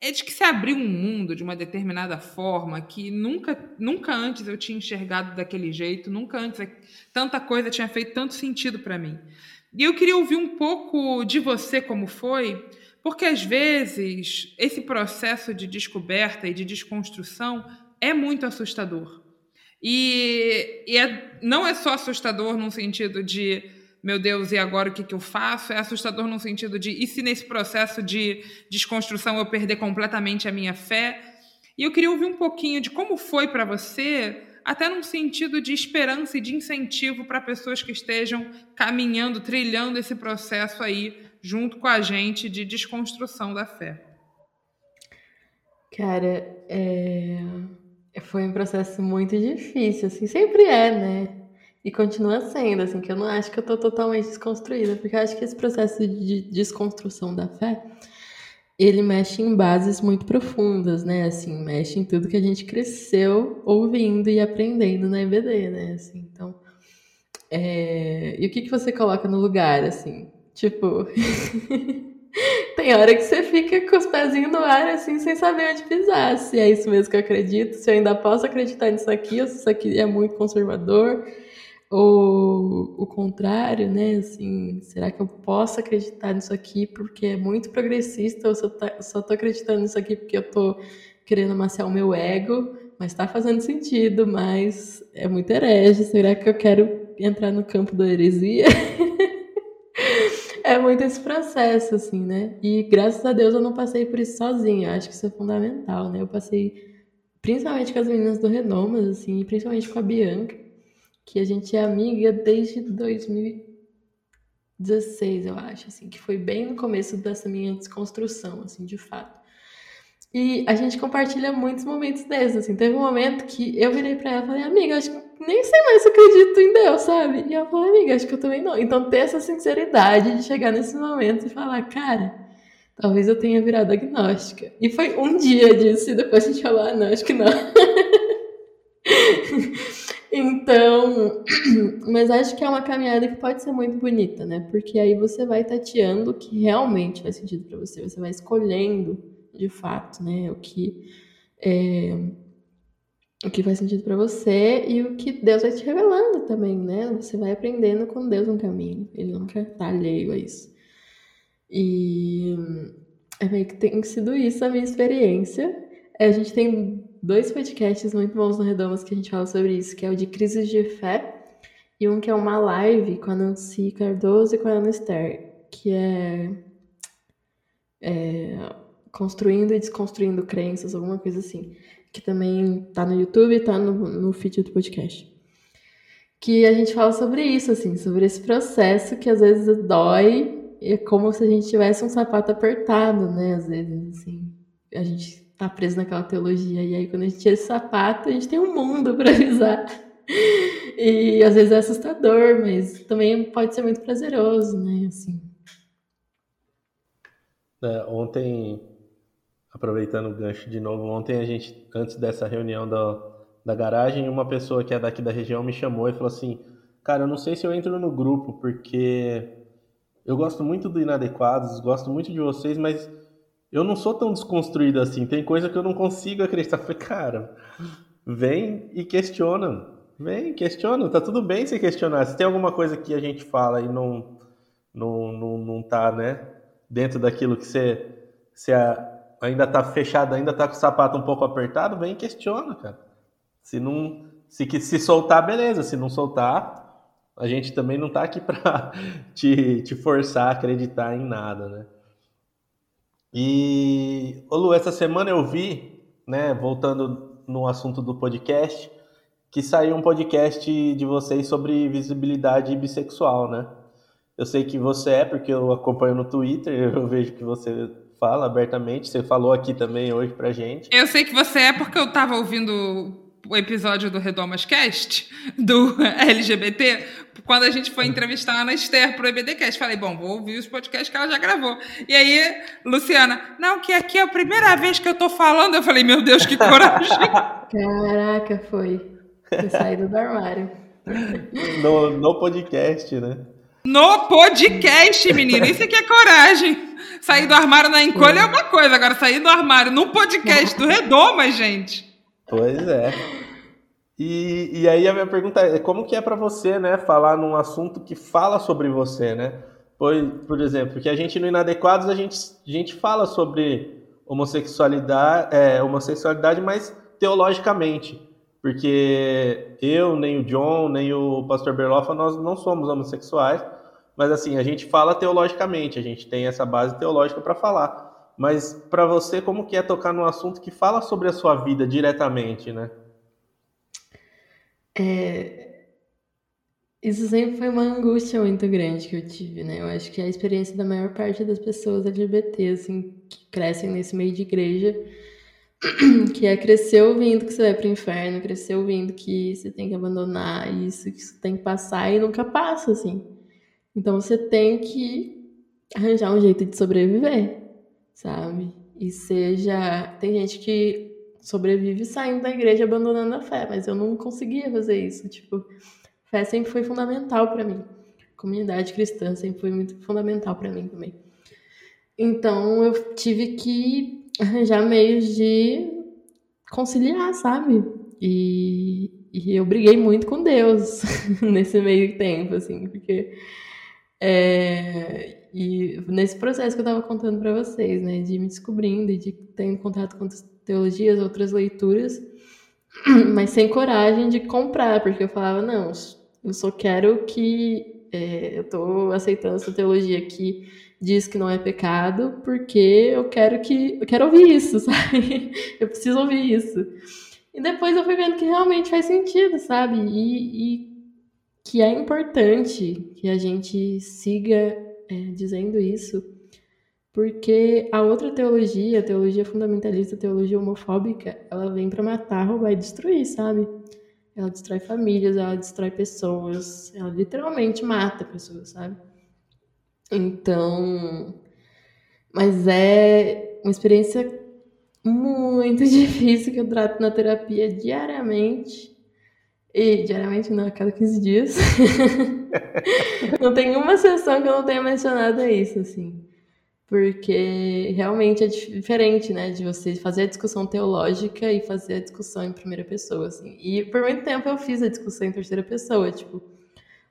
é de que se abriu um mundo de uma determinada forma que nunca, nunca antes eu tinha enxergado daquele jeito, nunca antes tanta coisa tinha feito tanto sentido para mim. E eu queria ouvir um pouco de você como foi, porque às vezes esse processo de descoberta e de desconstrução é muito assustador. E, e é, não é só assustador no sentido de, meu Deus, e agora o que, que eu faço? É assustador no sentido de, e se nesse processo de desconstrução eu perder completamente a minha fé? E eu queria ouvir um pouquinho de como foi para você, até num sentido de esperança e de incentivo para pessoas que estejam caminhando, trilhando esse processo aí junto com a gente de desconstrução da fé. Cara, é... foi um processo muito difícil, assim, sempre é, né? E continua sendo, assim, que eu não acho que eu tô totalmente desconstruída, porque eu acho que esse processo de desconstrução da fé, ele mexe em bases muito profundas, né? Assim, mexe em tudo que a gente cresceu ouvindo e aprendendo na EBD, né? Assim, então, é... e o que que você coloca no lugar, assim? Tipo, tem hora que você fica com os pezinhos no ar, assim, sem saber onde pisar. Se é isso mesmo que eu acredito, se eu ainda posso acreditar nisso aqui, ou se isso aqui é muito conservador, ou o contrário, né? Assim, será que eu posso acreditar nisso aqui porque é muito progressista, ou eu tá, só tô acreditando nisso aqui porque eu tô querendo amaciar o meu ego, mas tá fazendo sentido, mas é muito herege. Será que eu quero entrar no campo da heresia? é muito esse processo, assim, né? E graças a Deus eu não passei por isso sozinha. Eu acho que isso é fundamental, né? Eu passei principalmente com as meninas do Renomas, assim, principalmente com a Bianca, que a gente é amiga desde 2016, eu acho, assim, que foi bem no começo dessa minha desconstrução, assim, de fato. E a gente compartilha muitos momentos desses, assim. Teve um momento que eu virei pra ela e falei, amiga, acho que nem sei mais se acredito em Deus, sabe? E ela falou, amiga, acho que eu também não. Então, ter essa sinceridade de chegar nesse momento e falar, cara, talvez eu tenha virado agnóstica. E foi um dia disso, e depois a gente falou, ah, não, acho que não. então, mas acho que é uma caminhada que pode ser muito bonita, né? Porque aí você vai tateando o que realmente faz sentido para você, você vai escolhendo de fato, né? O que. É o que faz sentido para você e o que Deus vai te revelando também, né? Você vai aprendendo com Deus no caminho. Ele nunca tá alheio a isso. E é meio que tem sido isso a minha experiência. A gente tem dois podcasts muito bons no Redomas que a gente fala sobre isso, que é o de Crises de Fé e um que é uma live com a Nancy Cardoso e com a Ana Esther, que é, é Construindo e Desconstruindo Crenças, alguma coisa assim que também tá no YouTube e tá no, no feed do podcast. Que a gente fala sobre isso, assim, sobre esse processo que às vezes dói, é como se a gente tivesse um sapato apertado, né? Às vezes, assim, a gente tá preso naquela teologia, e aí quando a gente tira esse sapato, a gente tem um mundo para avisar. E às vezes é assustador, mas também pode ser muito prazeroso, né? Assim. É, ontem aproveitando o gancho de novo, ontem a gente, antes dessa reunião da, da garagem, uma pessoa que é daqui da região me chamou e falou assim: Cara, eu não sei se eu entro no grupo, porque eu gosto muito do Inadequados, gosto muito de vocês, mas eu não sou tão desconstruído assim. Tem coisa que eu não consigo acreditar. Eu falei, cara, vem e questiona. Vem, questiona. Tá tudo bem se questionar. Se tem alguma coisa que a gente fala e não, não, não, não tá, né, dentro daquilo que você, você ainda tá fechado, ainda tá com o sapato um pouco apertado, vem e questiona, cara. Se não, se se soltar, beleza. Se não soltar, a gente também não tá aqui para te, te forçar a acreditar em nada, né? E, ô Lu, essa semana eu vi, né, voltando no assunto do podcast, que saiu um podcast de vocês sobre visibilidade bissexual, né? Eu sei que você é, porque eu acompanho no Twitter, eu vejo que você fala abertamente. Você falou aqui também hoje pra gente. Eu sei que você é porque eu tava ouvindo o episódio do Redomas Cast, do LGBT, quando a gente foi entrevistar a Ana Esther pro EBDcast. Falei, bom, vou ouvir os podcasts que ela já gravou. E aí, Luciana, não, que aqui é a primeira vez que eu tô falando. Eu falei, meu Deus, que coragem. Caraca, foi. Saído do armário. No, no podcast, né? No podcast, menino. Isso aqui é coragem. Sair do armário na encolha é uma coisa, agora sair do armário num podcast do Redoma, gente. Pois é. E, e aí a minha pergunta é como que é para você, né, falar num assunto que fala sobre você, né? Por, por exemplo, que a gente no Inadequados a gente, a gente fala sobre homossexualidade, é, homossexualidade, mas teologicamente. Porque eu, nem o John, nem o pastor Berlofa, nós não somos homossexuais, mas assim, a gente fala teologicamente, a gente tem essa base teológica para falar. Mas para você, como que é tocar num assunto que fala sobre a sua vida diretamente, né? É, isso sempre foi uma angústia muito grande que eu tive, né? Eu acho que é a experiência da maior parte das pessoas LGBT, assim, que crescem nesse meio de igreja, que é crescer ouvindo que você vai pro inferno, crescer ouvindo que você tem que abandonar isso, que você tem que passar e nunca passa, assim. Então você tem que arranjar um jeito de sobreviver, sabe? E seja. Tem gente que sobrevive saindo da igreja abandonando a fé, mas eu não conseguia fazer isso. Tipo, fé sempre foi fundamental para mim. comunidade cristã sempre foi muito fundamental para mim também. Então eu tive que arranjar meios de conciliar, sabe? E, e eu briguei muito com Deus nesse meio tempo, assim, porque é, e nesse processo que eu estava contando para vocês, né, de me descobrindo e de ter contato com teologias, outras leituras, mas sem coragem de comprar, porque eu falava, não, eu só quero que é, eu estou aceitando essa teologia que diz que não é pecado, porque eu quero que eu quero ouvir isso, sabe? Eu preciso ouvir isso. E depois eu fui vendo que realmente faz sentido, sabe? E, e que é importante que a gente siga é, dizendo isso porque a outra teologia, a teologia fundamentalista, a teologia homofóbica, ela vem para matar, roubar e destruir, sabe? Ela destrói famílias, ela destrói pessoas, ela literalmente mata pessoas, sabe? Então, mas é uma experiência muito difícil que eu trato na terapia diariamente. E diariamente não, a cada 15 dias. não tem uma sessão que eu não tenha mencionado isso, assim porque realmente é diferente, né, de você fazer a discussão teológica e fazer a discussão em primeira pessoa, assim. E por muito tempo eu fiz a discussão em terceira pessoa, tipo,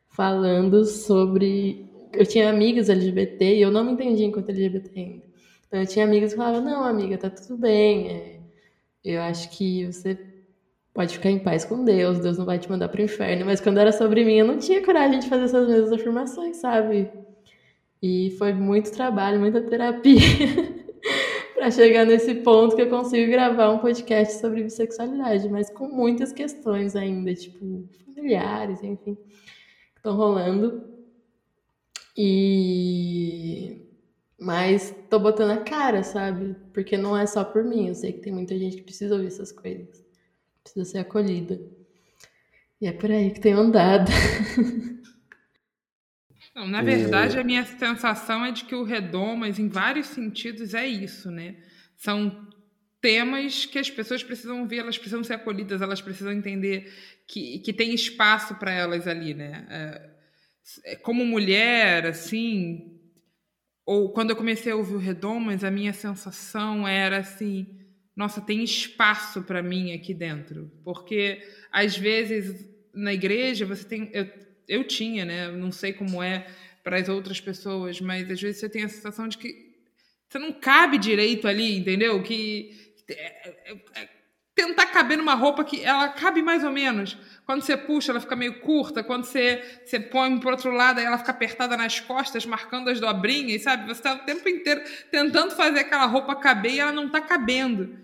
falando sobre... Eu tinha amigas LGBT e eu não me entendia enquanto LGBT ainda. Então eu tinha amigas que falavam, não, amiga, tá tudo bem, é... eu acho que você pode ficar em paz com Deus, Deus não vai te mandar pro inferno. Mas quando era sobre mim, eu não tinha coragem de fazer essas mesmas afirmações, sabe? E foi muito trabalho, muita terapia para chegar nesse ponto que eu consigo gravar um podcast sobre bissexualidade, mas com muitas questões ainda, tipo, familiares, enfim, que estão rolando. E mas tô botando a cara, sabe? Porque não é só por mim, eu sei que tem muita gente que precisa ouvir essas coisas. Precisa ser acolhida. E é por aí que tenho andado. Não, na verdade, a minha sensação é de que o Redomas, em vários sentidos, é isso, né? São temas que as pessoas precisam ver, elas precisam ser acolhidas, elas precisam entender que, que tem espaço para elas ali, né? É, é, como mulher, assim, ou quando eu comecei a ouvir o Redomas, a minha sensação era assim, nossa, tem espaço para mim aqui dentro, porque às vezes na igreja você tem, eu eu tinha, né? Não sei como é para as outras pessoas, mas às vezes você tem a sensação de que você não cabe direito ali, entendeu? Que é, é, é, tentar caber numa roupa que ela cabe mais ou menos. Quando você puxa, ela fica meio curta. Quando você, você põe para outro lado, ela fica apertada nas costas, marcando as dobrinhas, sabe? Você está o tempo inteiro tentando fazer aquela roupa caber e ela não está cabendo.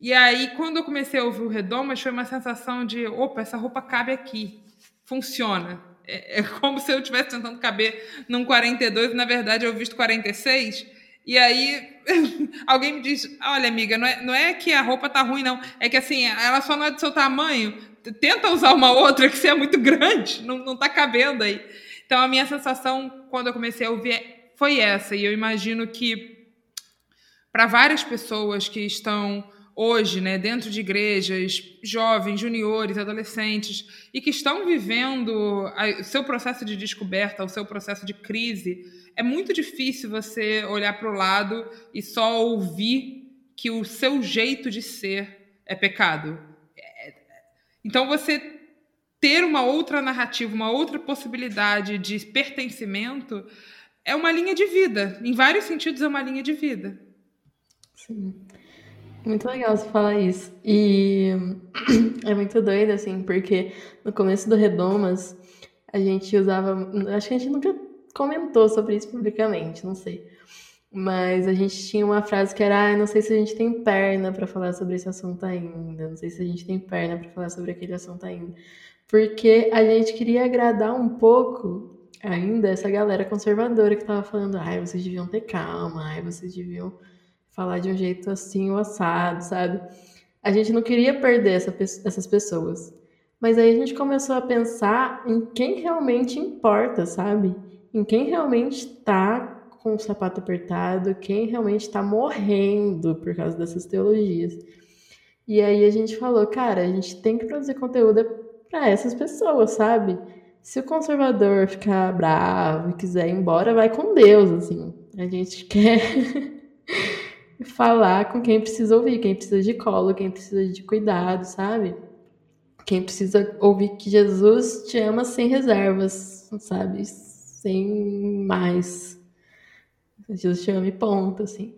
E aí, quando eu comecei a ouvir o Redomas, foi uma sensação de: opa, essa roupa cabe aqui. Funciona. É, é como se eu estivesse tentando caber num 42 e, na verdade, eu visto 46. E aí alguém me diz: Olha, amiga, não é, não é que a roupa tá ruim, não. É que assim, ela só não é do seu tamanho. Tenta usar uma outra que você é muito grande, não, não tá cabendo aí. Então, a minha sensação quando eu comecei a ouvir foi essa. E eu imagino que para várias pessoas que estão hoje, né, dentro de igrejas, jovens, juniores, adolescentes, e que estão vivendo o seu processo de descoberta, o seu processo de crise, é muito difícil você olhar para o lado e só ouvir que o seu jeito de ser é pecado. É, Então você ter uma outra narrativa, uma outra possibilidade de pertencimento é uma linha de vida. Em vários sentidos, é uma linha de vida. Sim. Muito legal você falar isso. E é muito doido, assim, porque no começo do Redomas, a gente usava. Acho que a gente nunca comentou sobre isso publicamente, não sei. Mas a gente tinha uma frase que era: ah, não sei se a gente tem perna para falar sobre esse assunto ainda, não sei se a gente tem perna para falar sobre aquele assunto ainda. Porque a gente queria agradar um pouco ainda essa galera conservadora que tava falando: ai, vocês deviam ter calma, ai, vocês deviam falar de um jeito assim, o assado, sabe? A gente não queria perder essa, essas pessoas. Mas aí a gente começou a pensar em quem realmente importa, sabe? Em quem realmente tá com o sapato apertado, quem realmente está morrendo por causa dessas teologias. E aí a gente falou, cara, a gente tem que produzir conteúdo para essas pessoas, sabe? Se o conservador ficar bravo e quiser ir embora, vai com Deus, assim. A gente quer falar com quem precisa ouvir, quem precisa de colo, quem precisa de cuidado, sabe? Quem precisa ouvir que Jesus te ama sem reservas, sabe? Sem mais. Jesus te ama e ponto, assim.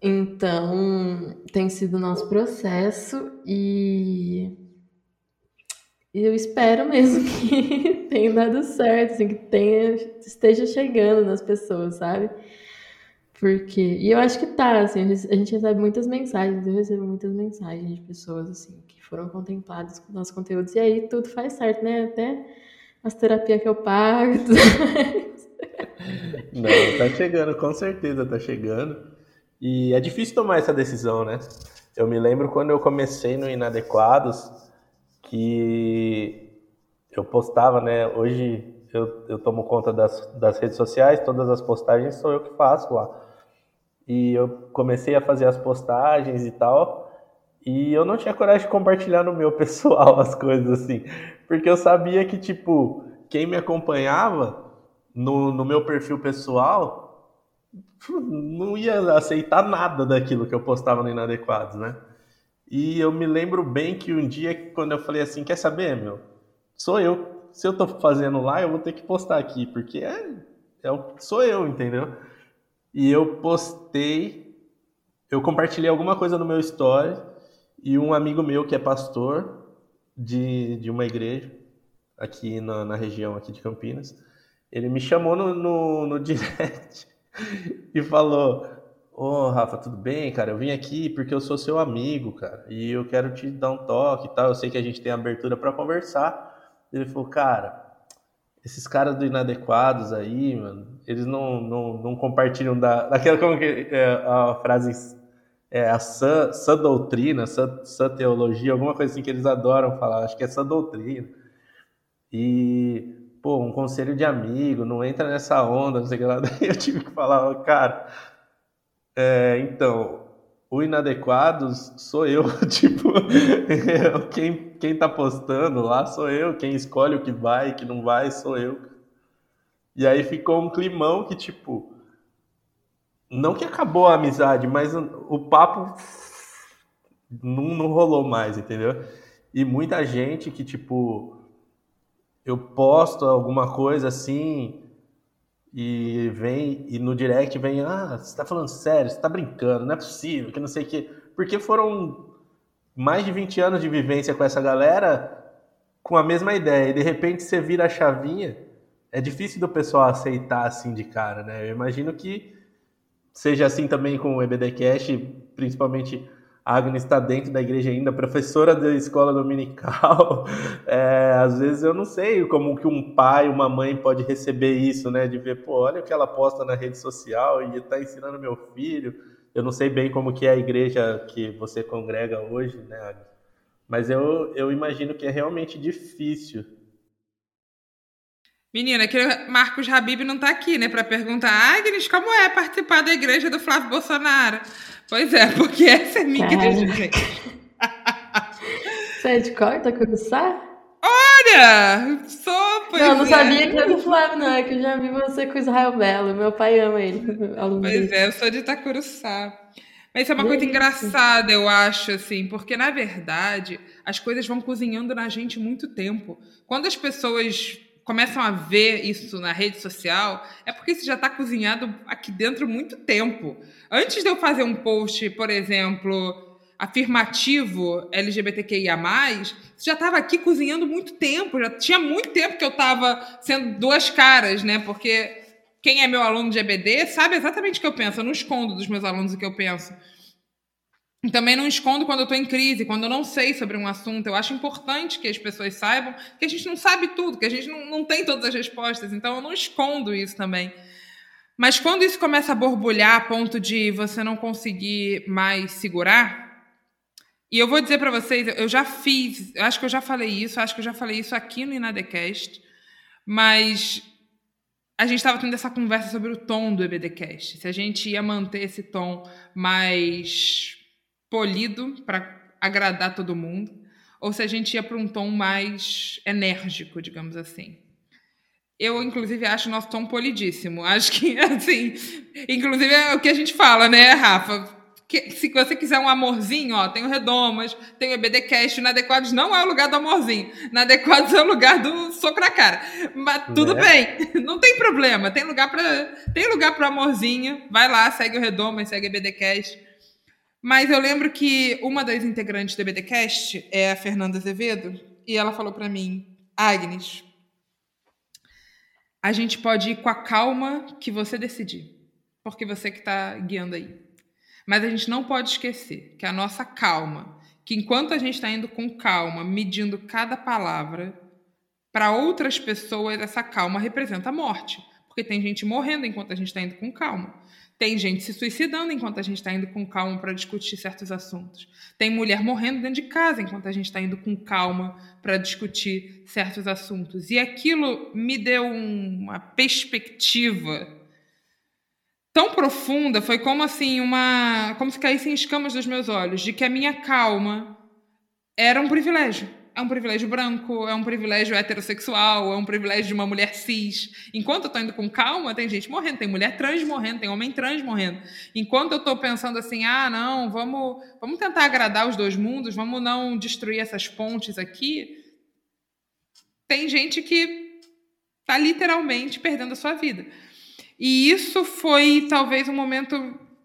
Então, tem sido o nosso processo e eu espero mesmo que tenha dado certo, assim, que tenha, esteja chegando nas pessoas, sabe? Porque, e eu acho que tá, assim, a gente recebe muitas mensagens, eu recebo muitas mensagens de pessoas, assim, que foram contempladas com nossos conteúdos, e aí tudo faz certo, né? Até as terapias que eu pago, tudo mais. Não, tá chegando, com certeza tá chegando. E é difícil tomar essa decisão, né? Eu me lembro quando eu comecei no Inadequados, que eu postava, né? Hoje eu, eu tomo conta das, das redes sociais, todas as postagens sou eu que faço lá. E eu comecei a fazer as postagens e tal, e eu não tinha coragem de compartilhar no meu pessoal as coisas assim, porque eu sabia que, tipo, quem me acompanhava no, no meu perfil pessoal não ia aceitar nada daquilo que eu postava no Inadequados, né? E eu me lembro bem que um dia, quando eu falei assim, quer saber, meu? Sou eu. Se eu tô fazendo lá, eu vou ter que postar aqui, porque é, é sou eu, entendeu? E eu postei, eu compartilhei alguma coisa no meu story, e um amigo meu que é pastor de, de uma igreja aqui na, na região aqui de Campinas, ele me chamou no, no, no direct e falou: Ô oh, Rafa, tudo bem, cara? Eu vim aqui porque eu sou seu amigo, cara, e eu quero te dar um toque e tal. Eu sei que a gente tem abertura para conversar. Ele falou: Cara, esses caras do Inadequados aí, mano, eles não, não, não compartilham da, daquela como que é, a frase é a sã, sã doutrina, sã, sã teologia, alguma coisa assim que eles adoram falar, acho que é sã doutrina. E pô, um conselho de amigo, não entra nessa onda, não sei o que lá. Daí eu tive que falar, cara, é, então, o Inadequados sou eu, tipo, quem, quem tá postando lá sou eu, quem escolhe o que vai e que não vai sou eu. E aí ficou um climão que, tipo, não que acabou a amizade, mas o papo não, não rolou mais, entendeu? E muita gente que, tipo, eu posto alguma coisa assim e vem e no direct vem, ah, você tá falando sério, você tá brincando, não é possível, que não sei o quê. Porque foram mais de 20 anos de vivência com essa galera com a mesma ideia e de repente você vira a chavinha, é difícil do pessoal aceitar assim de cara, né? Eu imagino que seja assim também com o EBDcast, principalmente a Agnes está dentro da igreja ainda, professora da escola dominical. É, às vezes eu não sei como que um pai, uma mãe pode receber isso, né? De ver, pô, olha o que ela posta na rede social e está ensinando meu filho. Eu não sei bem como que é a igreja que você congrega hoje, né, Agnes? Mas eu, eu imagino que é realmente difícil. Menina, que Marcos Habib não está aqui, né, para perguntar, Agnes, como é participar da igreja do Flávio Bolsonaro? Pois é, porque essa é minha igreja, gente. Você é de cor, tá Itacuruçá? Olha! Sou, pois Não, não é. sabia que era do Flávio, não. É que eu já vi você com o Israel Belo. Meu pai ama ele. Pois é, eu sou de Itacuruçá. Mas isso é uma coisa engraçada, eu acho, assim, porque na verdade as coisas vão cozinhando na gente muito tempo. Quando as pessoas começam a ver isso na rede social, é porque isso já está cozinhado aqui dentro muito tempo. Antes de eu fazer um post, por exemplo, afirmativo LGBTQIA+, isso já estava aqui cozinhando muito tempo, já tinha muito tempo que eu estava sendo duas caras, né? Porque quem é meu aluno de EBD sabe exatamente o que eu penso. Eu não escondo dos meus alunos o que eu penso. Também não escondo quando eu estou em crise, quando eu não sei sobre um assunto. Eu acho importante que as pessoas saibam que a gente não sabe tudo, que a gente não, não tem todas as respostas. Então eu não escondo isso também. Mas quando isso começa a borbulhar a ponto de você não conseguir mais segurar, e eu vou dizer para vocês, eu já fiz, eu acho que eu já falei isso, acho que eu já falei isso aqui no Inadecast, mas a gente estava tendo essa conversa sobre o tom do EBDcast. Se a gente ia manter esse tom mais polido para agradar todo mundo, ou se a gente ia para um tom mais enérgico, digamos assim. Eu, inclusive, acho o nosso tom polidíssimo. Acho que, assim, inclusive é o que a gente fala, né, Rafa? que, se você quiser um amorzinho, ó, tem o Redomas, tem o EBDcast, o Inadequados não é o lugar do amorzinho. Inadequados é o lugar do soco na cara. Mas tudo é. bem, não tem problema. Tem lugar para tem lugar para amorzinho. Vai lá, segue o Redomas, segue o EBDcast. Mas eu lembro que uma das integrantes do EBDcast é a Fernanda Azevedo, e ela falou para mim, Agnes, a gente pode ir com a calma que você decidir, porque você que está guiando aí. Mas a gente não pode esquecer que a nossa calma, que enquanto a gente está indo com calma, medindo cada palavra, para outras pessoas essa calma representa a morte. Porque tem gente morrendo enquanto a gente está indo com calma. Tem gente se suicidando enquanto a gente está indo com calma para discutir certos assuntos. Tem mulher morrendo dentro de casa enquanto a gente está indo com calma para discutir certos assuntos. E aquilo me deu uma perspectiva tão profunda, foi como assim uma, como se caíssem escamas dos meus olhos, de que a minha calma era um privilégio. É um privilégio branco, é um privilégio heterossexual, é um privilégio de uma mulher cis. Enquanto eu tô indo com calma, tem gente morrendo, tem mulher trans morrendo, tem homem trans morrendo. Enquanto eu tô pensando assim, ah, não, vamos, vamos tentar agradar os dois mundos, vamos não destruir essas pontes aqui, tem gente que tá literalmente perdendo a sua vida. E isso foi talvez um momento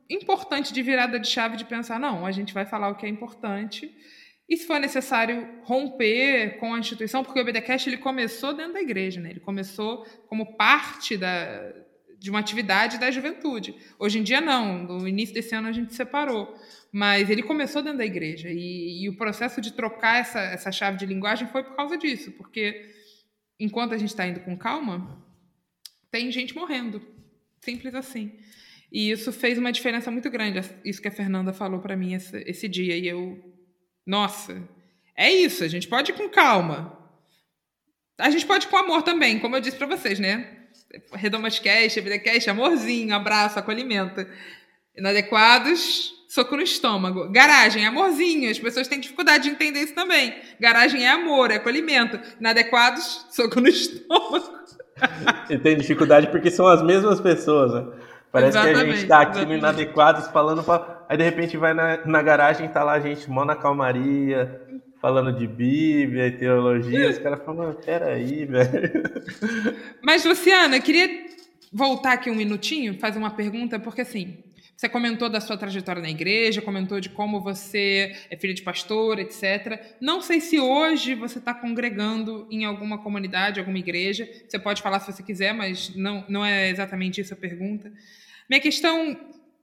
importante de virada de chave de pensar, não, a gente vai falar o que é importante. E se for necessário romper com a instituição, porque o BDcast ele começou dentro da igreja, né? Ele começou como parte da, de uma atividade da juventude. Hoje em dia não, no início desse ano a gente separou, mas ele começou dentro da igreja e, e o processo de trocar essa, essa chave de linguagem foi por causa disso, porque enquanto a gente está indo com calma, tem gente morrendo. Simples assim. E isso fez uma diferença muito grande, isso que a Fernanda falou para mim esse, esse, dia. E eu, nossa, é isso, a gente pode ir com calma. A gente pode ir com amor também, como eu disse para vocês, né? Redomas Cash, Vida Cash, amorzinho, abraço, acolhimento. Inadequados, soco no estômago. Garagem, amorzinho. As pessoas têm dificuldade de entender isso também. Garagem é amor, é acolhimento. Inadequados, soco no estômago. e tem dificuldade porque são as mesmas pessoas, né? Parece exatamente, que a gente tá aqui exatamente. no Inadequados falando, pra... aí de repente vai na, na garagem tá lá a gente mó na calmaria, falando de Bíblia e teologia, os caras falam, peraí, velho. Mas, Luciana, eu queria voltar aqui um minutinho, fazer uma pergunta, porque assim, você comentou da sua trajetória na igreja, comentou de como você é filha de pastor, etc. Não sei se hoje você está congregando em alguma comunidade, alguma igreja. Você pode falar se você quiser, mas não, não é exatamente isso a pergunta. Minha questão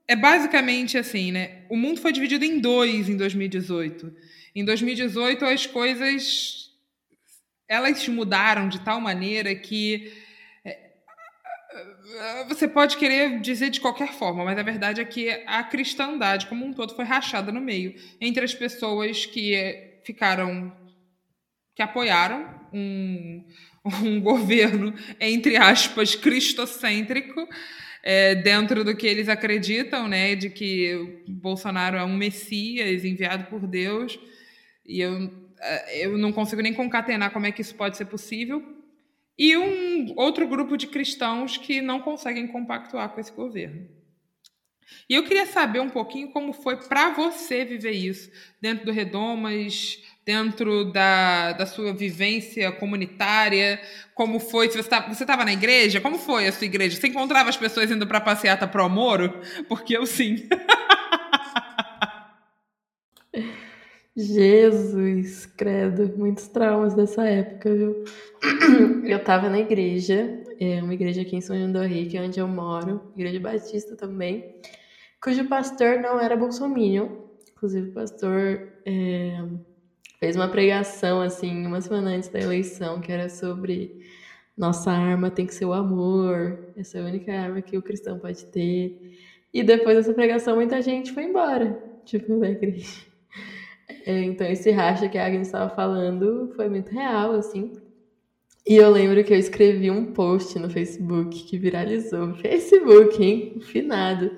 é basicamente assim, né? O mundo foi dividido em dois em 2018. Em 2018 as coisas elas mudaram de tal maneira que você pode querer dizer de qualquer forma, mas a verdade é que a cristandade como um todo foi rachada no meio entre as pessoas que ficaram que apoiaram um, um governo entre aspas cristocêntrico é, dentro do que eles acreditam, né, de que Bolsonaro é um messias enviado por Deus e eu é, eu não consigo nem concatenar como é que isso pode ser possível e um outro grupo de cristãos que não conseguem compactuar com esse governo. E eu queria saber um pouquinho como foi para você viver isso dentro do Redomas, dentro da, da sua vivência comunitária, como foi, se você tá, estava na igreja, como foi a sua igreja? Você encontrava as pessoas indo para passeata pro Moro? Porque eu sim. Jesus, credo, muitos traumas dessa época, viu? Eu tava na igreja, é uma igreja aqui em São João do Rei, que é onde eu moro, igreja batista também, cujo pastor não era bolsominion, inclusive o pastor é, fez uma pregação, assim, uma semana antes da eleição, que era sobre nossa arma tem que ser o amor, essa é a única arma que o cristão pode ter. E depois dessa pregação, muita gente foi embora, tipo, da igreja. É, então, esse racha que a Agnes estava falando foi muito real, assim. E eu lembro que eu escrevi um post no Facebook que viralizou. Facebook, hein? Finado.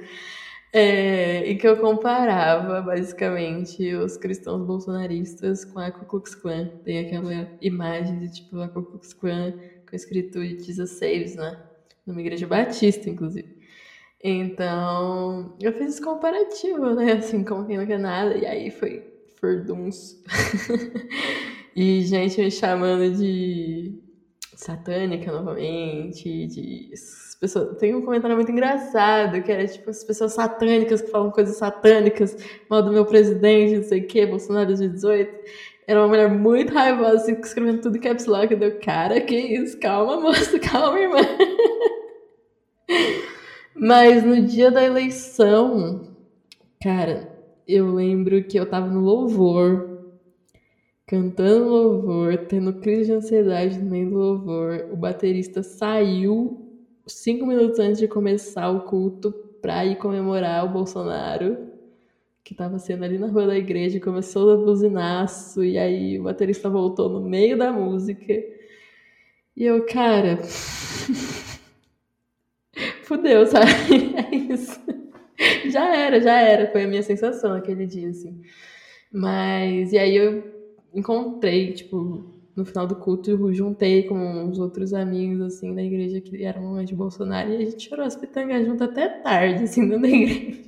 É, e que eu comparava, basicamente, os cristãos bolsonaristas com a Ku Klux Klan. Tem aquela imagem de, tipo, a Ku Klux Klan com escrito Jesus Saves, né? Numa igreja batista, inclusive. Então, eu fiz esse comparativo, né? Assim, como quem não quer nada. E aí foi Ferduns. e gente me chamando de satânica novamente, de pessoas... tem um comentário muito engraçado, que era tipo as pessoas satânicas que falam coisas satânicas, mal do meu presidente, não sei o que, Bolsonaro 2018. Era uma mulher muito raivosa, assim, escrevendo tudo caps lock, deu cara, que isso, calma, moça, calma, irmã. Mas no dia da eleição, cara, eu lembro que eu tava no louvor, cantando louvor, tendo crise de ansiedade no meio do louvor. O baterista saiu cinco minutos antes de começar o culto pra ir comemorar o Bolsonaro, que tava sendo ali na rua da igreja, começou a buzinaço, e aí o baterista voltou no meio da música. E eu, cara. Fudeu, sabe? É isso já era, já era. Foi a minha sensação aquele dia, assim. Mas, e aí eu encontrei, tipo, no final do culto, eu juntei com uns outros amigos, assim, da igreja que eram de Bolsonaro, e a gente chorou as pitangas junto até tarde, assim, da igreja.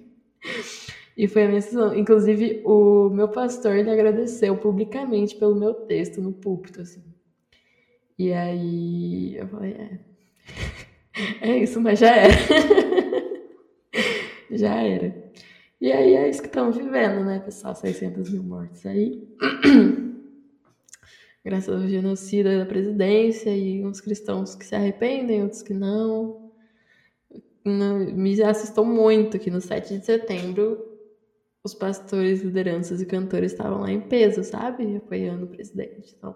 E foi a minha sensação. Inclusive, o meu pastor, ele agradeceu publicamente pelo meu texto no púlpito, assim. E aí, eu falei, é... É isso, mas já era. já era. E aí é isso que estamos vivendo, né, pessoal? 600 mil mortes aí. Graças ao genocida da presidência e uns cristãos que se arrependem, outros que não. Me assustou muito que no 7 de setembro os pastores, lideranças e cantores estavam lá em peso, sabe? Apoiando o presidente. Então,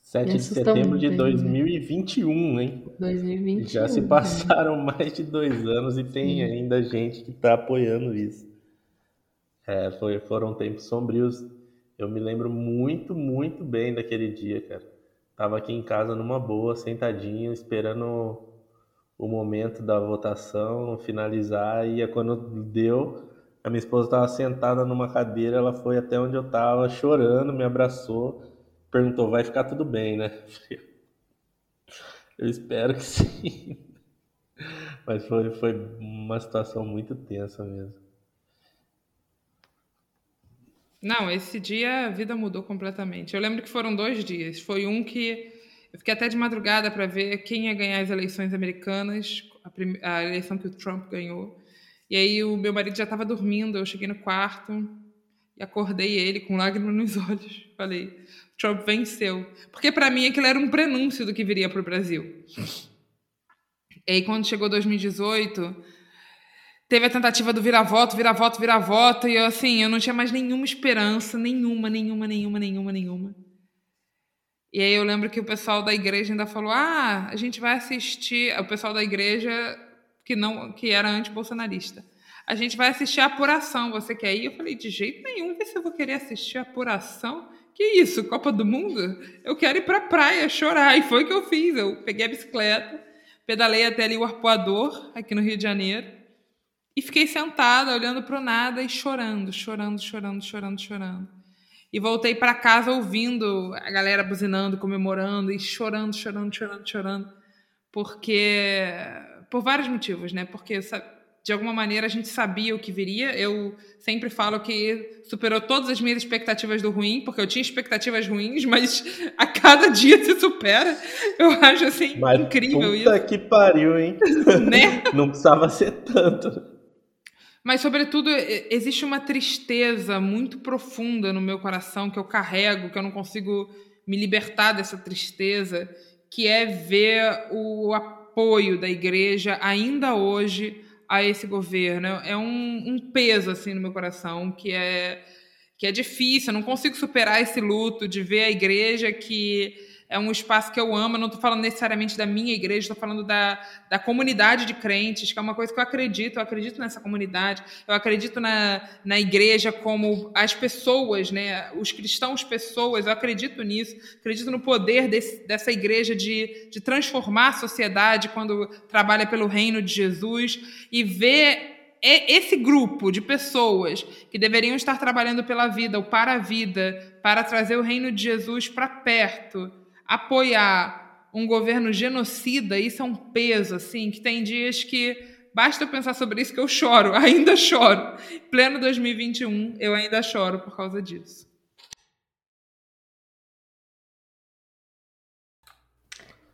7 de setembro de 2021, hein? 2021. Já se passaram mais de dois anos e tem Sim. ainda gente que está apoiando isso. É, foi, foram tempos sombrios. Eu me lembro muito, muito bem daquele dia, cara. Tava aqui em casa numa boa, sentadinho, esperando o momento da votação finalizar. E quando deu, a minha esposa estava sentada numa cadeira, ela foi até onde eu estava, chorando, me abraçou perguntou: vai ficar tudo bem, né? Eu espero que sim. Mas foi, foi uma situação muito tensa mesmo. Não, esse dia a vida mudou completamente. Eu lembro que foram dois dias. Foi um que eu fiquei até de madrugada para ver quem ia ganhar as eleições americanas, a, a, eleição que o Trump ganhou. E aí o meu marido já estava dormindo, eu cheguei no quarto e acordei ele com lágrimas nos olhos. Falei: Trump venceu. Porque para mim aquilo era um prenúncio do que viria para o Brasil. E aí, quando chegou 2018, teve a tentativa do vira-voto, vira-voto, vira-voto, e eu, assim, eu não tinha mais nenhuma esperança, nenhuma, nenhuma, nenhuma, nenhuma, nenhuma. E aí eu lembro que o pessoal da igreja ainda falou: ah, a gente vai assistir. O pessoal da igreja que não que era anti-bolsonarista. A gente vai assistir a apuração. Você quer ir? Eu falei: de jeito nenhum, vê se eu vou querer assistir a apuração. Que isso, Copa do Mundo? Eu quero ir pra praia chorar. E foi o que eu fiz. Eu peguei a bicicleta, pedalei até ali o arpoador, aqui no Rio de Janeiro, e fiquei sentada, olhando para o nada e chorando, chorando, chorando, chorando, chorando. E voltei para casa ouvindo a galera buzinando, comemorando e chorando, chorando, chorando, chorando. Porque. Por vários motivos, né? Porque de alguma maneira a gente sabia o que viria. Eu sempre falo que superou todas as minhas expectativas do ruim, porque eu tinha expectativas ruins, mas a cada dia se supera. Eu acho assim mas incrível puta isso. Puta que pariu, hein? né? Não precisava ser tanto. Mas, sobretudo, existe uma tristeza muito profunda no meu coração que eu carrego, que eu não consigo me libertar dessa tristeza, que é ver o apoio da igreja ainda hoje a esse governo. É um, um peso assim no meu coração que é que é difícil. Eu não consigo superar esse luto de ver a igreja que é um espaço que eu amo. Eu não estou falando necessariamente da minha igreja, estou falando da, da comunidade de crentes, que é uma coisa que eu acredito. Eu acredito nessa comunidade, eu acredito na, na igreja como as pessoas, né? os cristãos, pessoas. Eu acredito nisso, acredito no poder desse, dessa igreja de, de transformar a sociedade quando trabalha pelo reino de Jesus e ver esse grupo de pessoas que deveriam estar trabalhando pela vida ou para a vida, para trazer o reino de Jesus para perto, apoiar um governo genocida, isso é um peso, assim, que tem dias que basta pensar sobre isso que eu choro, ainda choro. Pleno 2021, eu ainda choro por causa disso.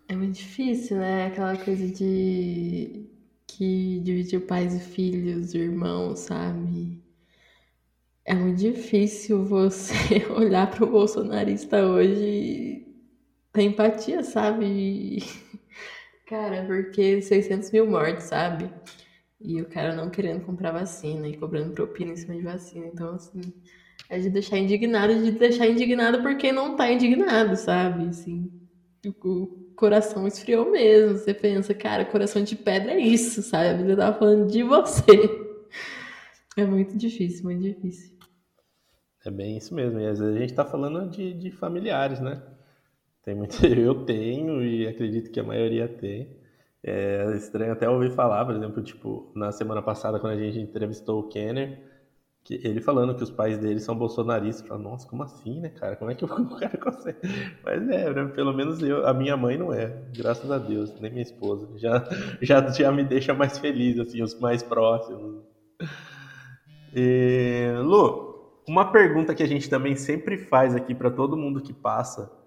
É muito difícil, né? Aquela coisa de que dividir pais e filhos, irmãos, sabe? É muito difícil você olhar para o bolsonarista hoje tem empatia, sabe? Cara, porque 600 mil mortes, sabe? E o cara não querendo comprar vacina e cobrando propina em cima de vacina. Então, assim, é de deixar indignado, de deixar indignado porque não tá indignado, sabe? Assim, o coração esfriou mesmo. Você pensa, cara, coração de pedra é isso, sabe? Eu tava falando de você. É muito difícil, muito difícil. É bem isso mesmo. E às vezes a gente tá falando de, de familiares, né? Tem muito, eu tenho e acredito que a maioria tem. É estranho até ouvir falar, por exemplo, tipo, na semana passada, quando a gente entrevistou o Kenner, que ele falando que os pais dele são bolsonaristas. Fala, nossa, como assim, né, cara? Como é que o cara consegue? Mas é, né? pelo menos eu, a minha mãe não é, graças a Deus, nem minha esposa. Já, já, já me deixa mais feliz, assim, os mais próximos. E, Lu, uma pergunta que a gente também sempre faz aqui para todo mundo que passa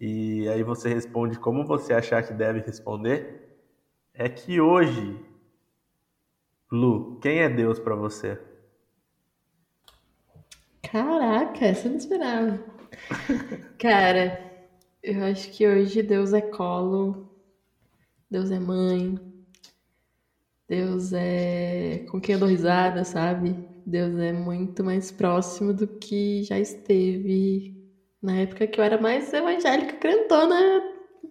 e aí você responde como você achar que deve responder, é que hoje, Lu, quem é Deus para você? Caraca, eu não esperava. Cara, eu acho que hoje Deus é colo, Deus é mãe, Deus é com quem eu dou risada, sabe? Deus é muito mais próximo do que já esteve na época que eu era mais evangélica, crentona,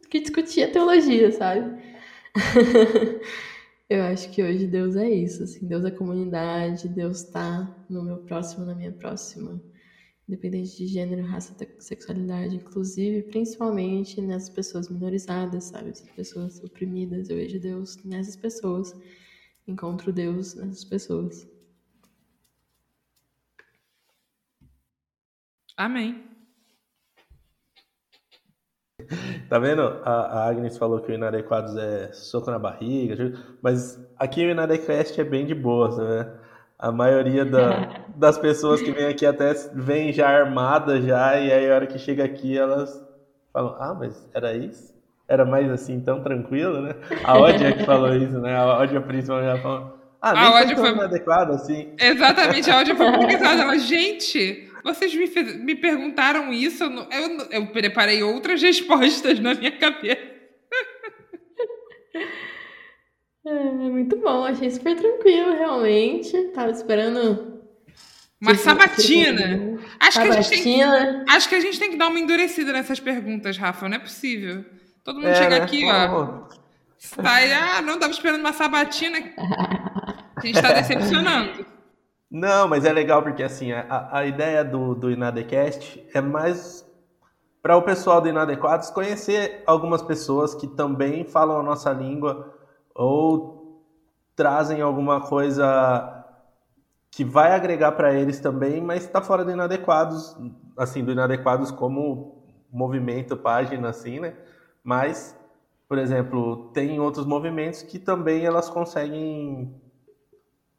que discutia teologia, sabe? eu acho que hoje Deus é isso, assim, Deus é comunidade, Deus tá no meu próximo, na minha próxima, independente de gênero, raça, sexualidade, inclusive, principalmente nessas pessoas minorizadas, sabe? Essas pessoas oprimidas, eu vejo Deus nessas pessoas, encontro Deus nessas pessoas. Amém. Tá vendo? A, a, Agnes falou que o Inadequados é soco na barriga, mas aqui o Inadecast é bem de boa, né? A maioria da, das pessoas que vem aqui até vem já armada já, e aí a hora que chega aqui elas falam, ah, mas era isso? Era mais assim, tão tranquilo, né? A Ódia que falou isso, né? A Ódia principalmente já falou, ah, nem a foi tão foi... inadequado assim. Exatamente, a Ódia foi muito Ela, gente, vocês me, fez, me perguntaram isso, eu, eu, eu preparei outras respostas na minha cabeça. É, muito bom, achei super tranquilo, realmente. Tava esperando. Uma tipo, sabatina. Tipo, acho, sabatina. Que a gente tem, acho que a gente tem que dar uma endurecida nessas perguntas, Rafa. Não é possível. Todo mundo é, chega né? aqui, ó. Sai, ah, não, tava esperando uma sabatina. A gente tá decepcionando. Não, mas é legal porque assim, a, a ideia do, do Inadecast é mais para o pessoal do Inadequados conhecer algumas pessoas que também falam a nossa língua ou trazem alguma coisa que vai agregar para eles também, mas está fora do Inadequados, assim, do Inadequados como movimento, página, assim, né? Mas, por exemplo, tem outros movimentos que também elas conseguem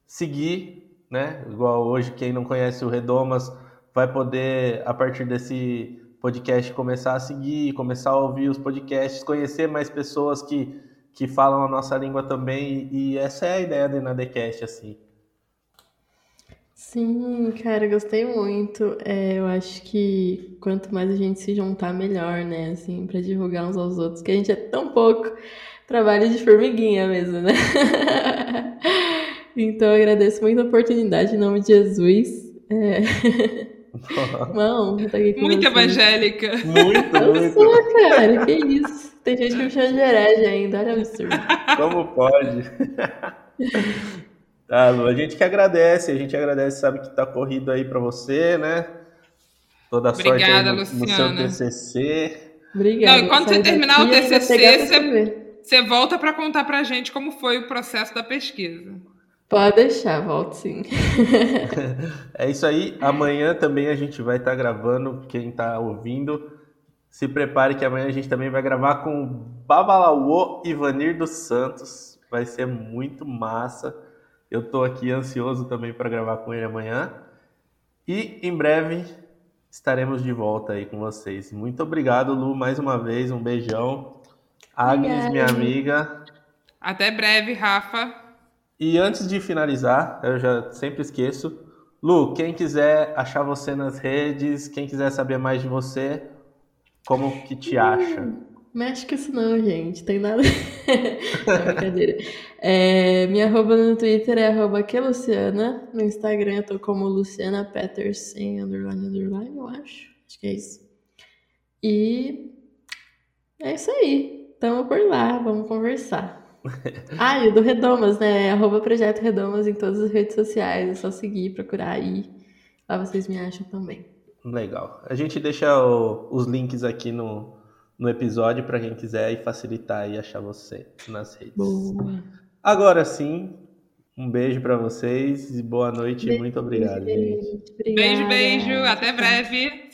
seguir, né? Igual hoje, quem não conhece o Redomas vai poder, a partir desse podcast, começar a seguir, começar a ouvir os podcasts, conhecer mais pessoas que, que falam a nossa língua também. E, essa é a ideia do Inadecast, assim. Sim, cara, gostei muito. É, eu acho que quanto mais a gente se juntar, melhor, né? Assim, para divulgar uns aos outros, que a gente é tão pouco trabalho de formiguinha mesmo, né? então, eu agradeço muito a oportunidade em nome de Jesus. É... Não, tá aqui com Muito você. evangélica. Muito, eu muito. Sou, cara, que isso. Tem gente que me chama de herege ainda, olha absurdo. Como pode? Ah, Lu, a gente que agradece, a gente agradece, sabe que tá corrido aí para você, né? Toda a sorte aí no, no, seu TCC. Obrigada. Não, e quando você terminar o TCC, você, você volta para contar pra gente como foi o processo da pesquisa. Pode deixar, volto sim. é isso aí. Amanhã também a gente vai estar tá gravando. Quem está ouvindo, se prepare que amanhã a gente também vai gravar com o Babalauô Ivanir dos Santos. Vai ser muito massa. Eu estou aqui ansioso também para gravar com ele amanhã. E em breve estaremos de volta aí com vocês. Muito obrigado, Lu, mais uma vez. Um beijão. Agnes, minha amiga. Até breve, Rafa. E antes de finalizar, eu já sempre esqueço. Lu, quem quiser achar você nas redes, quem quiser saber mais de você, como que te acha? Mexe com isso não, gente. Tem nada. não, brincadeira. É, minha arroba no Twitter é arroba Luciana. No Instagram eu tô como Luciana Peterson, underline, underline, eu acho. Acho que é isso. E é isso aí. Tamo por lá, vamos conversar. ah, e o do Redomas, né? Arroba Projeto Redomas em todas as redes sociais. É só seguir, procurar aí. Lá vocês me acham também. Legal. A gente deixa o, os links aqui no, no episódio para quem quiser e facilitar e achar você nas redes. Boa. Agora sim, um beijo para vocês e boa noite. Beijo, Muito obrigado, gente. Beijo, beijo. Até breve.